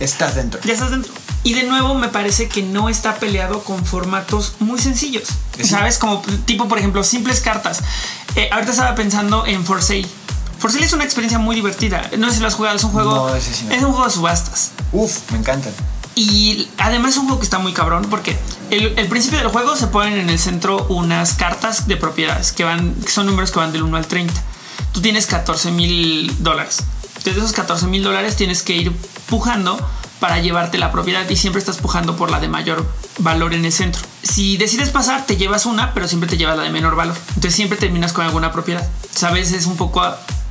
estás dentro. ya estás dentro. Y de nuevo me parece que no está peleado con formatos muy sencillos. Sí. ¿Sabes? Como tipo, por ejemplo, simples cartas. Eh, ahorita estaba pensando en For Sale. For Sale es una experiencia muy divertida. No sé si lo has jugado, es un juego. No, ese sí no. Es un juego de subastas. Uf, me encantan. Y además es un juego que está muy cabrón porque el, el principio del juego se ponen en el centro unas cartas de propiedades que van, que son números que van del 1 al 30. Tú tienes 14 mil dólares. Entonces, de esos 14 mil dólares tienes que ir pujando para llevarte la propiedad y siempre estás pujando por la de mayor valor en el centro. Si decides pasar, te llevas una, pero siempre te llevas la de menor valor. Entonces siempre terminas con alguna propiedad. Sabes, es un poco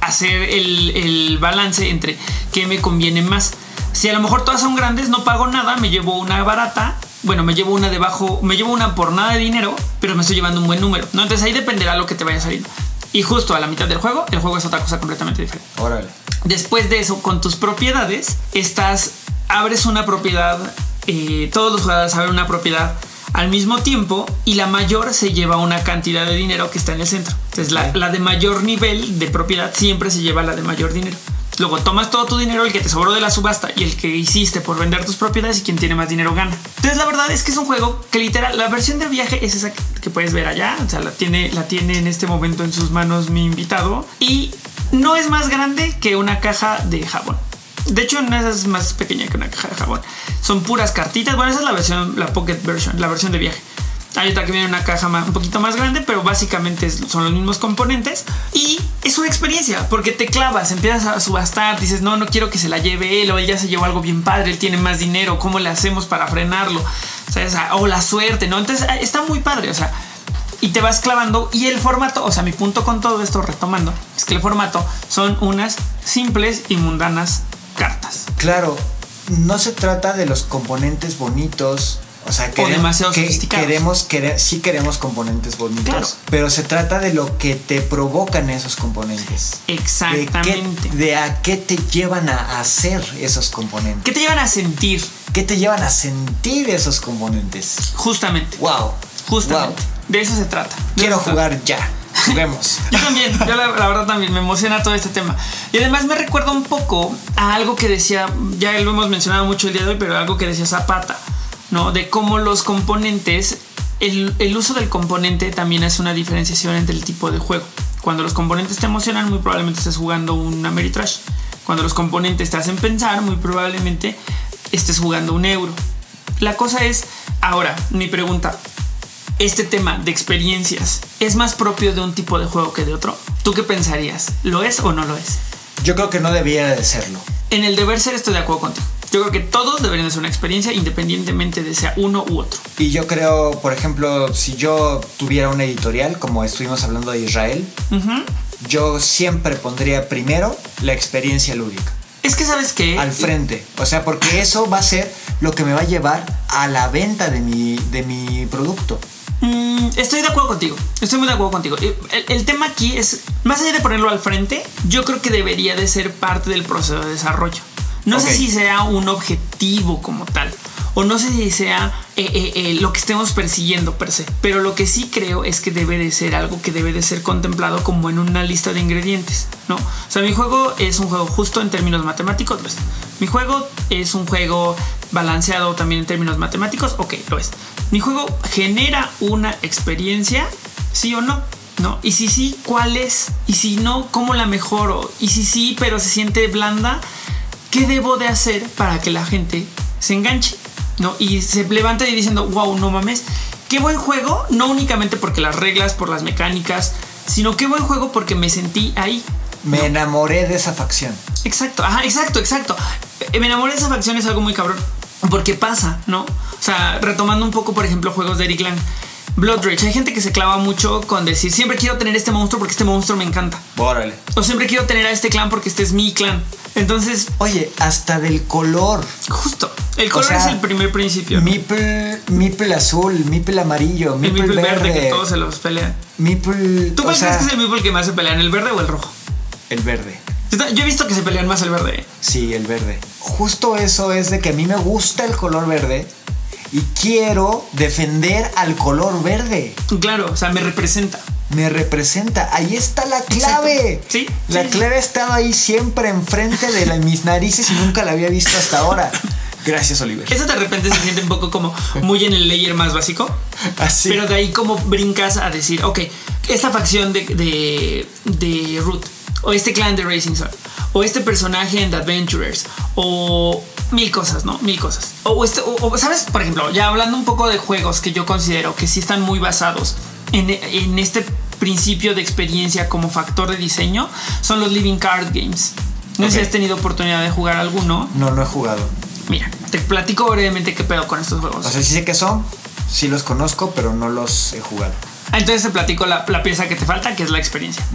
hacer el, el balance entre qué me conviene más. Si a lo mejor todas son grandes, no pago nada, me llevo una barata. Bueno, me llevo una debajo, me llevo una por nada de dinero, pero me estoy llevando un buen número. ¿no? Entonces ahí dependerá lo que te vaya saliendo. Y justo a la mitad del juego, el juego es otra cosa completamente diferente. Órale. Después de eso, con tus propiedades, estás, abres una propiedad, eh, todos los jugadores abren una propiedad al mismo tiempo y la mayor se lleva una cantidad de dinero que está en el centro. Entonces la, de mayor nivel de propiedad siempre se lleva la de mayor dinero. Luego tomas todo tu dinero, el que te sobró de la subasta y el que hiciste por vender tus propiedades y quien tiene más dinero gana. Entonces la verdad es que es un juego que literal, la versión de viaje es esa que, que puedes ver allá. O sea, la tiene, la tiene en este momento en sus manos mi invitado. Y no es más grande que una caja de jabón. De hecho, no es más pequeña que una caja de jabón. Son puras cartitas. Bueno, esa es la versión, la pocket version, la versión de viaje. Hay otra que viene en una caja más- un poquito más grande, pero básicamente son los mismos componentes. Y es una experiencia, porque te clavas, empiezas a subastar, dices, no, no quiero que se la lleve él, o él ya se llevó algo bien padre, él tiene más dinero, ¿cómo le hacemos para frenarlo? O, o la suerte, ¿no? Entonces ah, está muy padre, o sea, y te vas clavando. Y el formato, o sea, mi punto con todo esto, retomando, es que el formato son unas simples y mundanas cartas. Claro, no se trata de los componentes bonitos. O sea, queremos, demasiado que- sofisticados. queremos, quere- sí queremos componentes bonitos, Claro. pero se trata de lo que te provocan esos componentes. De, Exactamente. qué, de a qué te llevan a hacer esos componentes. ¿Qué te llevan a sentir? ¿Qué te llevan a sentir esos componentes? Justamente. Wow. Justamente. Wow. De eso se trata. De Quiero trata. jugar ya. Juguemos. <laughs> Yo también, yo la, verdad también me emociona todo este tema. Y además me recuerda un poco a algo que decía, ya lo hemos mencionado mucho el día de hoy, pero algo que decía Zapata, ¿no? De cómo los componentes, el, el uso del componente también es una diferenciación entre el tipo de juego. Cuando los componentes te emocionan, muy probablemente estés jugando un Ameritrash. Cuando los componentes te hacen pensar, muy probablemente estés jugando un euro. La cosa es, ahora, mi pregunta, este tema de experiencias es más propio de un tipo de juego que de otro? ¿Tú qué pensarías? ¿Lo es o no lo es? Yo creo que no debiera de serlo. En el deber ser estoy de acuerdo contigo. Yo creo que todos deberían de ser una experiencia independientemente de sea uno u otro. Y yo creo, por ejemplo, si yo tuviera una editorial, como estuvimos hablando de Israel, Ujú. yo siempre pondría primero la experiencia lúdica. Es que sabes que Al frente. O sea, porque eso va a ser lo que me va a llevar a la venta de mi, de mi producto. Mm, estoy de acuerdo contigo. Estoy muy de acuerdo contigo. El, el tema aquí es, más allá de ponerlo al frente, yo creo que debería de ser parte del proceso de desarrollo. No sé si sea un objetivo como tal. O no sé si sea eh, eh, eh, lo que estemos persiguiendo per se. Pero lo que sí creo es que debe de ser algo que debe de ser contemplado como en una lista de ingredientes. ¿no? O sea, mi juego es un juego justo en términos matemáticos. Lo es. Mi juego es un juego balanceado también en términos matemáticos. Ok, lo es. Mi juego genera una experiencia, sí o no. ¿No? Y si sí, ¿cuál es? Y si no, ¿cómo la mejoro? Y si sí, pero se siente blanda, ¿qué debo de hacer para que la gente se enganche? ¿No? Y se levante y diciendo, wow, no mames, qué buen juego, no únicamente porque las reglas, por las mecánicas, sino qué buen juego porque me sentí ahí. Me enamoré de esa facción. Exacto, ajá, exacto, exacto. Eh, Me enamoré de esa facción, es algo muy cabrón. Porque pasa, ¿no? O sea, retomando un poco, por ejemplo, juegos de Eric Lang. Blood Rage, hay gente que se clava mucho con decir, siempre quiero tener este monstruo porque este monstruo me encanta. Órale. O siempre quiero tener a este clan porque este es mi clan. Entonces, Oye, hasta del color. justo, el color sea, es el primer principio. ¿no? Meeple, Meeple azul, Meeple amarillo, el Meeple, Meeple verde, verde, que todos se los pelean. Meeple. ¿Tú cuál crees que es el Meeple que más se pelean, el verde o el rojo? el verde. Yo he visto que se pelean más el verde. ¿eh? Sí, el verde. Justo eso es de que a mí me gusta el color verde y quiero defender al color verde. Claro, o sea, me representa. Me representa. Ahí está la clave. Exacto. Sí, La sí, clave ha estado ahí siempre enfrente de la- mis narices y nunca la había visto hasta ahora. Gracias, Oliver. Eso de repente se siente un poco como muy en el layer más básico. Así. Pero de ahí como brincas a decir, ok, esta facción de, de, de Root, o este clan de Racing Sun, o este personaje en The Adventurers, o mil cosas, ¿no? Mil cosas. O, este, o, o, ¿sabes? Por ejemplo, ya hablando un poco de juegos que yo considero que sí están muy basados en, en este principio de experiencia como factor de diseño, son los Living Card Games. No sé si has tenido oportunidad de jugar alguno. No, no he jugado. Mira, te platico brevemente qué pedo con estos juegos. O sea, sí sé qué son, sí los conozco, pero no los he jugado. Ah, Entonces te platico la, la pieza que te falta, que es la experiencia.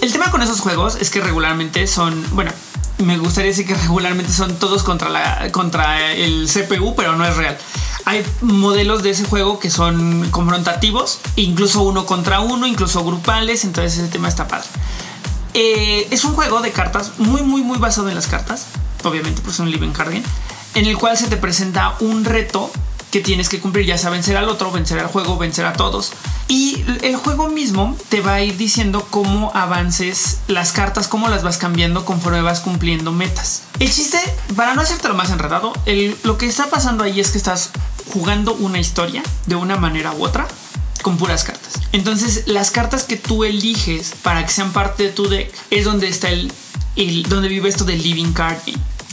El tema con esos juegos es que regularmente son, bueno, me gustaría decir que regularmente son todos contra, la, contra el CPU, pero no es real. Hay modelos de ese juego que son confrontativos, incluso uno contra uno, incluso grupales, entonces ese tema está padre. Eh, es un juego de cartas muy, muy, muy basado en las cartas, obviamente, pues es un living card game, en el cual se te presenta un reto que tienes que cumplir, ya sea vencer al otro, vencer al juego, vencer a todos. Y el juego mismo te va a ir diciendo cómo avances las cartas, cómo las vas cambiando conforme vas cumpliendo metas. El chiste, para no hacerte lo más enredado, lo que está pasando ahí es que estás jugando una historia de una manera u otra con puras cartas. Entonces, las cartas que tú eliges para que sean parte de tu deck es donde está el, el donde vive esto del living card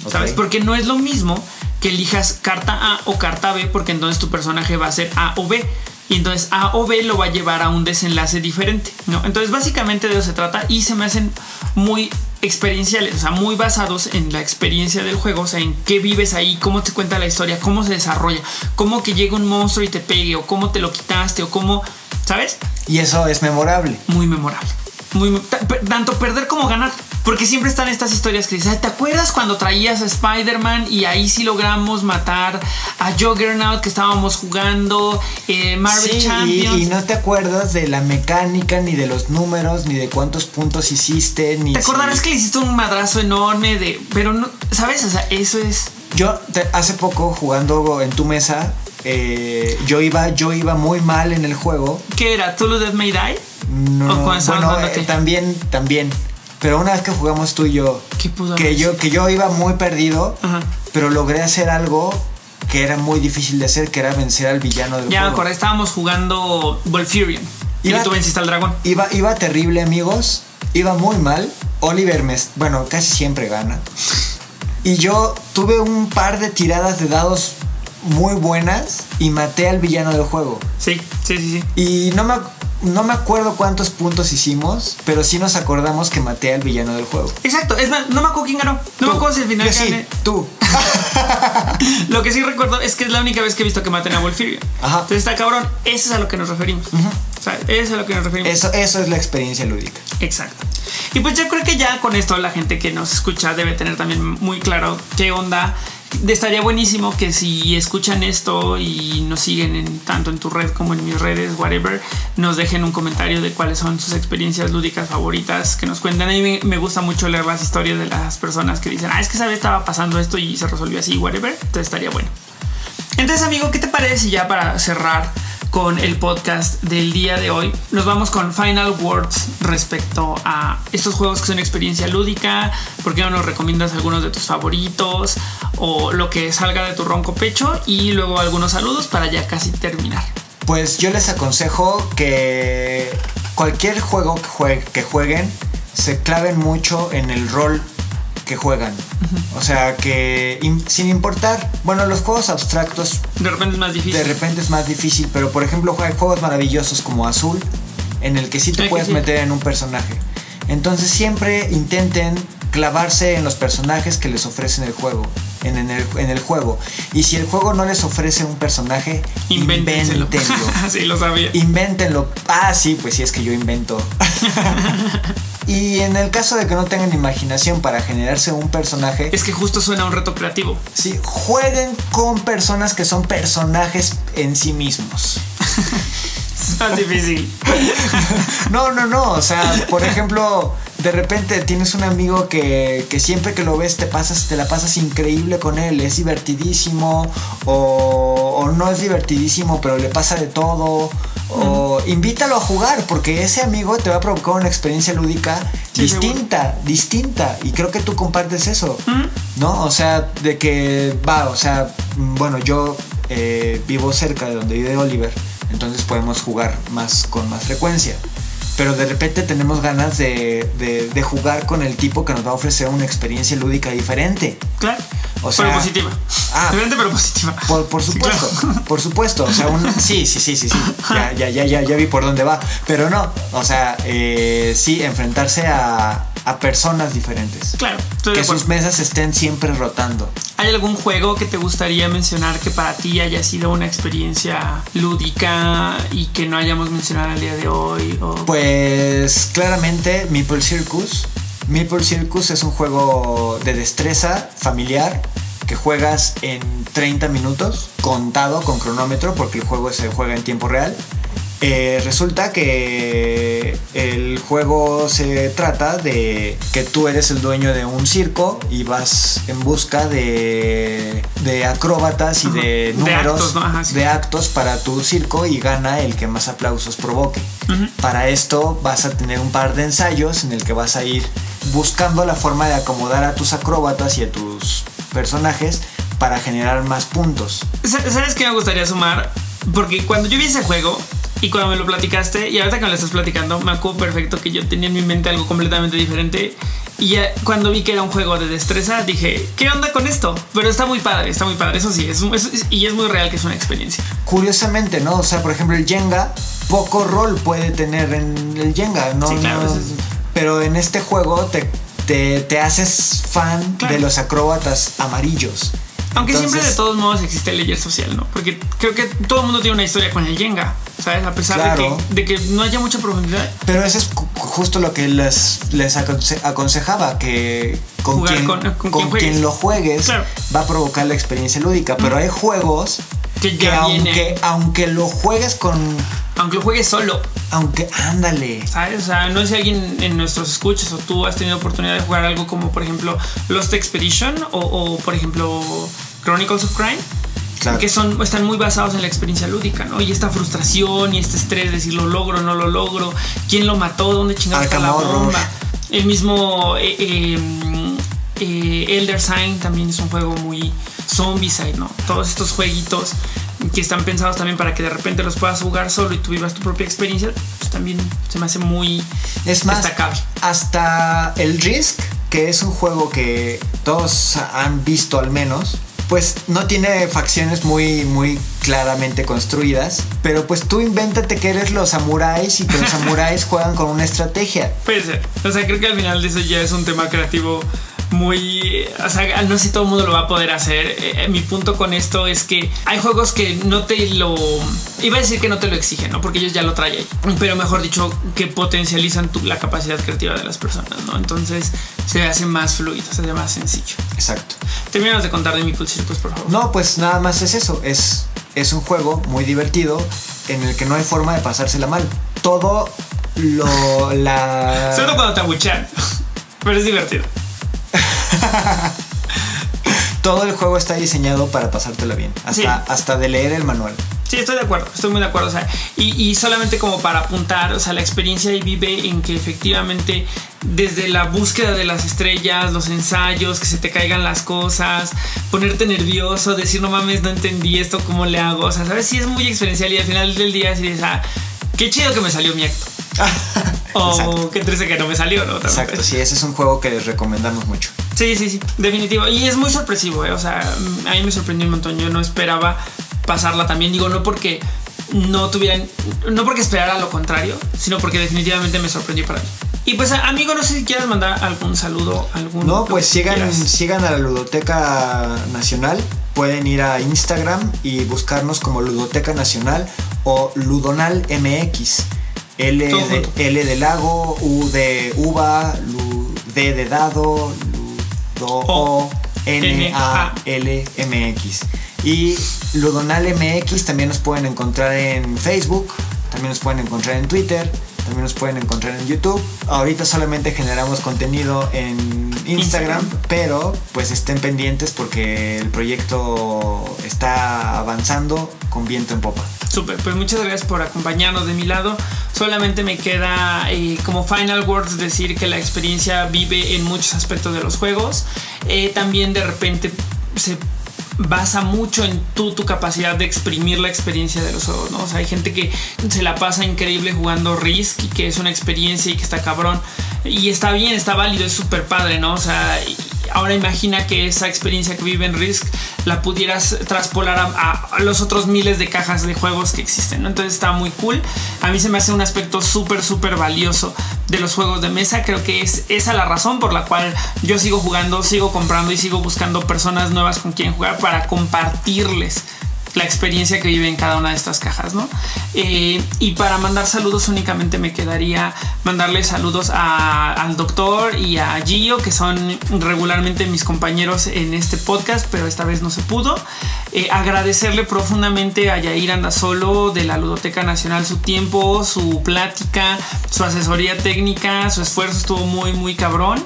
¿Sabes? Porque no es lo mismo que elijas carta A o carta B, porque entonces tu personaje va a ser A o B. Y entonces A o B lo va a llevar a un desenlace diferente, ¿no? Entonces básicamente de eso se trata y se me hacen muy experienciales, o sea, muy basados en la experiencia del juego, o sea, en qué vives ahí, cómo te cuenta la historia, cómo se desarrolla, cómo que llega un monstruo y te pegue, o cómo te lo quitaste, o cómo, ¿sabes? Y eso es memorable. Muy memorable tanto perder como ganar. Porque siempre están estas historias que dicen, ¿te acuerdas cuando traías a Spider-Man y ahí sí logramos matar a Juggernaut que estábamos jugando, eh, Marvel Champions? Y, no te acuerdas de la mecánica, ni de los números, ni de cuántos puntos hiciste, ni... Te acordarás que le hiciste un madrazo enorme de... Pero no, ¿sabes? O sea, eso es... Yo hace poco jugando en tu mesa, eh, yo, iba, yo iba muy mal en el juego. ¿Qué era? ¿Tú lo Dead May Die? No, bueno, eh, también, también. Pero una vez que jugamos tú y yo, que yo, que yo iba muy perdido, pero logré hacer algo que era muy difícil de hacer, que era vencer al villano del ya juego. Ya me estábamos jugando Volfurion. Y tú venciste al dragón. Iba, iba terrible, amigos. Iba muy mal. Oliver me, bueno, casi siempre gana. Y yo tuve un par de tiradas de dados muy buenas y maté al villano del juego. Sí, sí, sí, sí. Y no me, no me acuerdo cuántos puntos hicimos, pero sí nos acordamos que maté al villano del juego. Exacto, es más, no me acuerdo quién ganó. No me acuerdo si al final Sí, tú. <laughs> lo que sí recuerdo es que es la única vez que he visto que maten a Wolfirion. Ajá. Entonces está cabrón, eso es a lo que nos referimos. O sea, eso es a lo que nos referimos. Eso, eso es la experiencia lúdica. Exacto. Y pues yo creo que ya con esto la gente que nos escucha debe tener también muy claro qué onda estaría buenísimo que si escuchan esto y nos siguen en, tanto en tu red como en mis redes, whatever, nos dejen un comentario de cuáles son sus experiencias lúdicas favoritas, que nos cuenten. A mí me, gusta mucho leer las historias de las personas que dicen, ah, es que sabes, estaba pasando esto y se resolvió así, whatever. Entonces estaría bueno. Entonces, amigo, ¿qué te parece ya para cerrar? Con el podcast del día de hoy. Nos vamos con final words respecto a estos juegos que son experiencia lúdica. ¿Por qué no nos recomiendas algunos de tus favoritos o lo que salga de tu ronco pecho? Y luego algunos saludos para ya casi terminar. Pues yo les aconsejo que cualquier juego que, que jueguen se claven mucho en el rol que juegan. O sea, que sin importar, bueno, los juegos abstractos... De repente es más difícil. De repente es más difícil, pero por ejemplo hay juegos maravillosos como Azul, en el que sí te puedes meter en un personaje. Entonces siempre intenten clavarse en los personajes que les ofrecen el juego, en, el, en el, juego. Y si el juego no les ofrece un personaje, invéntenlo. <laughs> sí, lo sabía. Invéntenlo. Ah, sí, pues sí, es que yo invento. <laughs> Y en el caso de que no tengan imaginación para generarse un personaje. Es que justo suena un reto creativo. Sí, jueguen con personas que son personajes en sí mismos. es <laughs> más difícil. no, no, no. O sea, por ejemplo, de repente tienes un amigo que, que, siempre que lo ves te pasas, te la pasas increíble con él, es divertidísimo, o, o no es divertidísimo, pero le pasa de todo o invítalo a jugar, porque ese amigo te va a provocar una experiencia lúdica distinta, distinta. Y creo que tú compartes eso, ¿no? O sea, de que va, o sea, bueno, yo eh, vivo cerca de donde vive Oliver, entonces podemos jugar más con más frecuencia pero de repente tenemos ganas de, de, jugar con el tipo que nos va a ofrecer una experiencia lúdica diferente. Claro. O sea, pero positiva. Ah, diferente pero positiva. Por, por supuesto, <laughs> por supuesto. O sea, un, <laughs> sí, sí, sí, sí, sí. Ya, ya, ya, ya, ya vi por dónde va. Pero no, o sea, eh, sí, enfrentarse a, a personas diferentes. Claro. Que sus mesas estén siempre rotando. ¿Hay algún juego que te gustaría mencionar que para ti haya sido una experiencia lúdica y que no hayamos mencionado al día de hoy? Pues claramente Meeple Circus. Meeple Circus es un juego de destreza familiar que juegas en 30 minutos, contado con cronómetro, porque el juego se juega en tiempo real. Eh, resulta que el juego se trata de que tú eres el dueño de un circo y vas en busca de, de acróbatas y Ajá. de De números actos, ¿no? Ajá, sí. de actos para tu circo y gana el que más aplausos provoque. Para esto vas a tener un par de ensayos en el que vas a ir buscando la forma de acomodar a tus acróbatas y a tus personajes para generar más puntos. Sa- ¿Sabes qué me gustaría sumar? Porque cuando yo vi ese juego y cuando me lo platicaste, y ahorita que me lo estás platicando, me acuerdo perfecto que yo tenía en mi mente algo completamente diferente. Y ya cuando vi que era un juego de destreza, dije, ¿qué onda con esto? Pero está muy padre, está muy padre. Eso sí, es, es- y es muy real que es una experiencia. Curiosamente, ¿no? O sea, por ejemplo, el Jenga, poco rol puede tener en el Jenga, ¿no? Sí, claro, No- es- Pero en este juego te, te, te haces fan Claro. de los acróbatas amarillos. Aunque siempre de todos modos existe el layer social, ¿no? Porque creo que todo el mundo tiene una historia con el Jenga, ¿sabes? A pesar Claro. de, que, de que no haya mucha profundidad. Pero eso es justo lo que les, les aconse- aconsejaba, que con, quien, con- con con quien lo juegues Claro. va a provocar la experiencia lúdica. Pero hay juegos Que aunque, aunque lo juegues con... Aunque lo juegues solo, Aunque, ándale. ¿Sabes? O sea, no sé si alguien en nuestros escuches o tú has tenido oportunidad de jugar algo como, por ejemplo, Lost Expedition o, o, por ejemplo, Chronicles of Crime. Claro. Que son, están muy basados en la experiencia lúdica, ¿no? Y esta frustración y este estrés de decir lo logro, no lo logro, quién lo mató, dónde chingados está la bomba. El mismo eh, eh, eh, Elder Sign también es un juego muy zombicide, ¿no? Todos estos jueguitos que están pensados también para que de repente los puedas jugar solo y tú vivas tu propia experiencia, pues también se me hace muy Es más, destacable. hasta el Risk, que es un juego que todos han visto al menos, pues no tiene facciones muy, muy claramente construidas, pero pues tú invéntate que eres los samuráis y que los <laughs> samuráis juegan con una estrategia. Puede ser. O sea, creo que al final de eso ya es un tema creativo muy... O sea, no sé si todo el mundo lo va a poder hacer. Eh, mi punto con esto es que hay juegos que no te lo... Iba a decir que no te lo exigen, ¿no? Porque ellos ya lo traen. Pero mejor dicho, que potencializan tu- la capacidad creativa de las personas, ¿no? Entonces se hace más fluido, se hace más sencillo. Exacto. Terminamos de contar de Meeple Circus, por favor. No, pues nada más es eso, es, es un juego muy divertido en el que no hay forma de pasársela mal. Todo lo... la... Solo cuando te abuchean. <laughs> Pero es divertido. <laughs> Todo el juego está diseñado para pasártela bien, hasta, Sí. hasta de leer el manual. Sí, estoy de acuerdo, estoy muy de acuerdo. O sea, y, y solamente como para apuntar, o sea, la experiencia ahí vive en que efectivamente desde la búsqueda de las estrellas, los ensayos, que se te caigan las cosas, ponerte nervioso, decir no mames, no entendí esto, ¿cómo le hago? O sea, sabes, sí es muy experiencial y al final del día sí dices, ah, qué chido que me salió mi acto. <laughs> O Exacto. qué triste que no me salió, ¿no? También. Exacto, sí, ese es un juego que les recomendamos mucho. Sí, sí, sí, definitivo. Y es muy sorpresivo, ¿eh? o sea, a mí me sorprendió un montón. Yo no esperaba pasarla también. Digo, no porque no tuvieran, no porque esperara lo contrario, sino porque definitivamente me sorprendió para mí. Y pues, amigo, no sé si quieras mandar algún saludo, algún. No, pues sigan a la Ludoteca Nacional. Pueden ir a Instagram y buscarnos como Ludoteca Nacional o Ludonal MX. L de. L de lago, U de uva, Lu- D de dado, Ludo O, N A L M X. Y Ludonal MX también nos pueden encontrar en Facebook, también nos pueden encontrar en Twitter, también nos pueden encontrar en YouTube. Ahorita solamente generamos contenido en Instagram, Instagram. pero pues estén pendientes porque el proyecto está avanzando con viento en popa. Súper, pues muchas gracias por acompañarnos de mi lado. Solamente me queda eh, como final words decir que la experiencia vive en muchos aspectos de los juegos. Eh, también de repente se basa mucho en tú, tu capacidad de exprimir la experiencia de los juegos, ¿no? O sea, hay gente que se la pasa increíble jugando Risk y que es una experiencia y que está cabrón. Y está bien, está válido, es súper padre, ¿no? O sea, ahora imagina que esa experiencia que vive en Risk la pudieras traspolar a, los otros miles de cajas de juegos que existen. Entonces está muy cool. A mí se me hace un aspecto súper, súper valioso de los juegos de mesa. Creo que es esa la razón por la cual yo sigo jugando, sigo comprando y sigo buscando personas nuevas con quien jugar para compartirles la experiencia que vive en cada una de estas cajas, ¿no? Eh, y para mandar saludos únicamente me quedaría mandarle saludos al doctor y a Gio, que son regularmente mis compañeros en este podcast, pero esta vez no se pudo. Eh, agradecerle profundamente a Yair Andasolo de la Ludoteca Nacional su tiempo, su plática, su asesoría técnica, su esfuerzo estuvo muy, muy cabrón.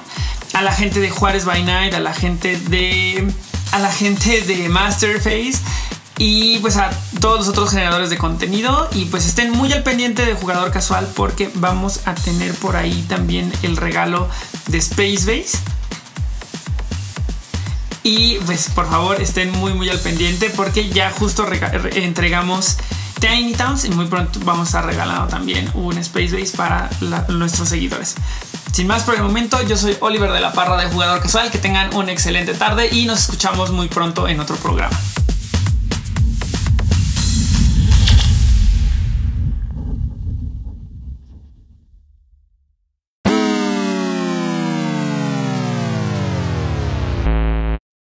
A la gente de Juárez by Night, a la gente de a la gente de Masterface y pues a todos los otros generadores de contenido y pues estén muy al pendiente de jugador casual porque vamos a tener por ahí también el regalo de Space Base. Y pues por favor estén muy muy al pendiente porque ya justo entregamos Tiny Towns y muy pronto vamos a regalar también un Space Base para nuestros seguidores. Sin más por el momento, yo soy Oliver de la Parra de Jugador Casual. Que tengan una excelente tarde y nos escuchamos muy pronto en otro programa.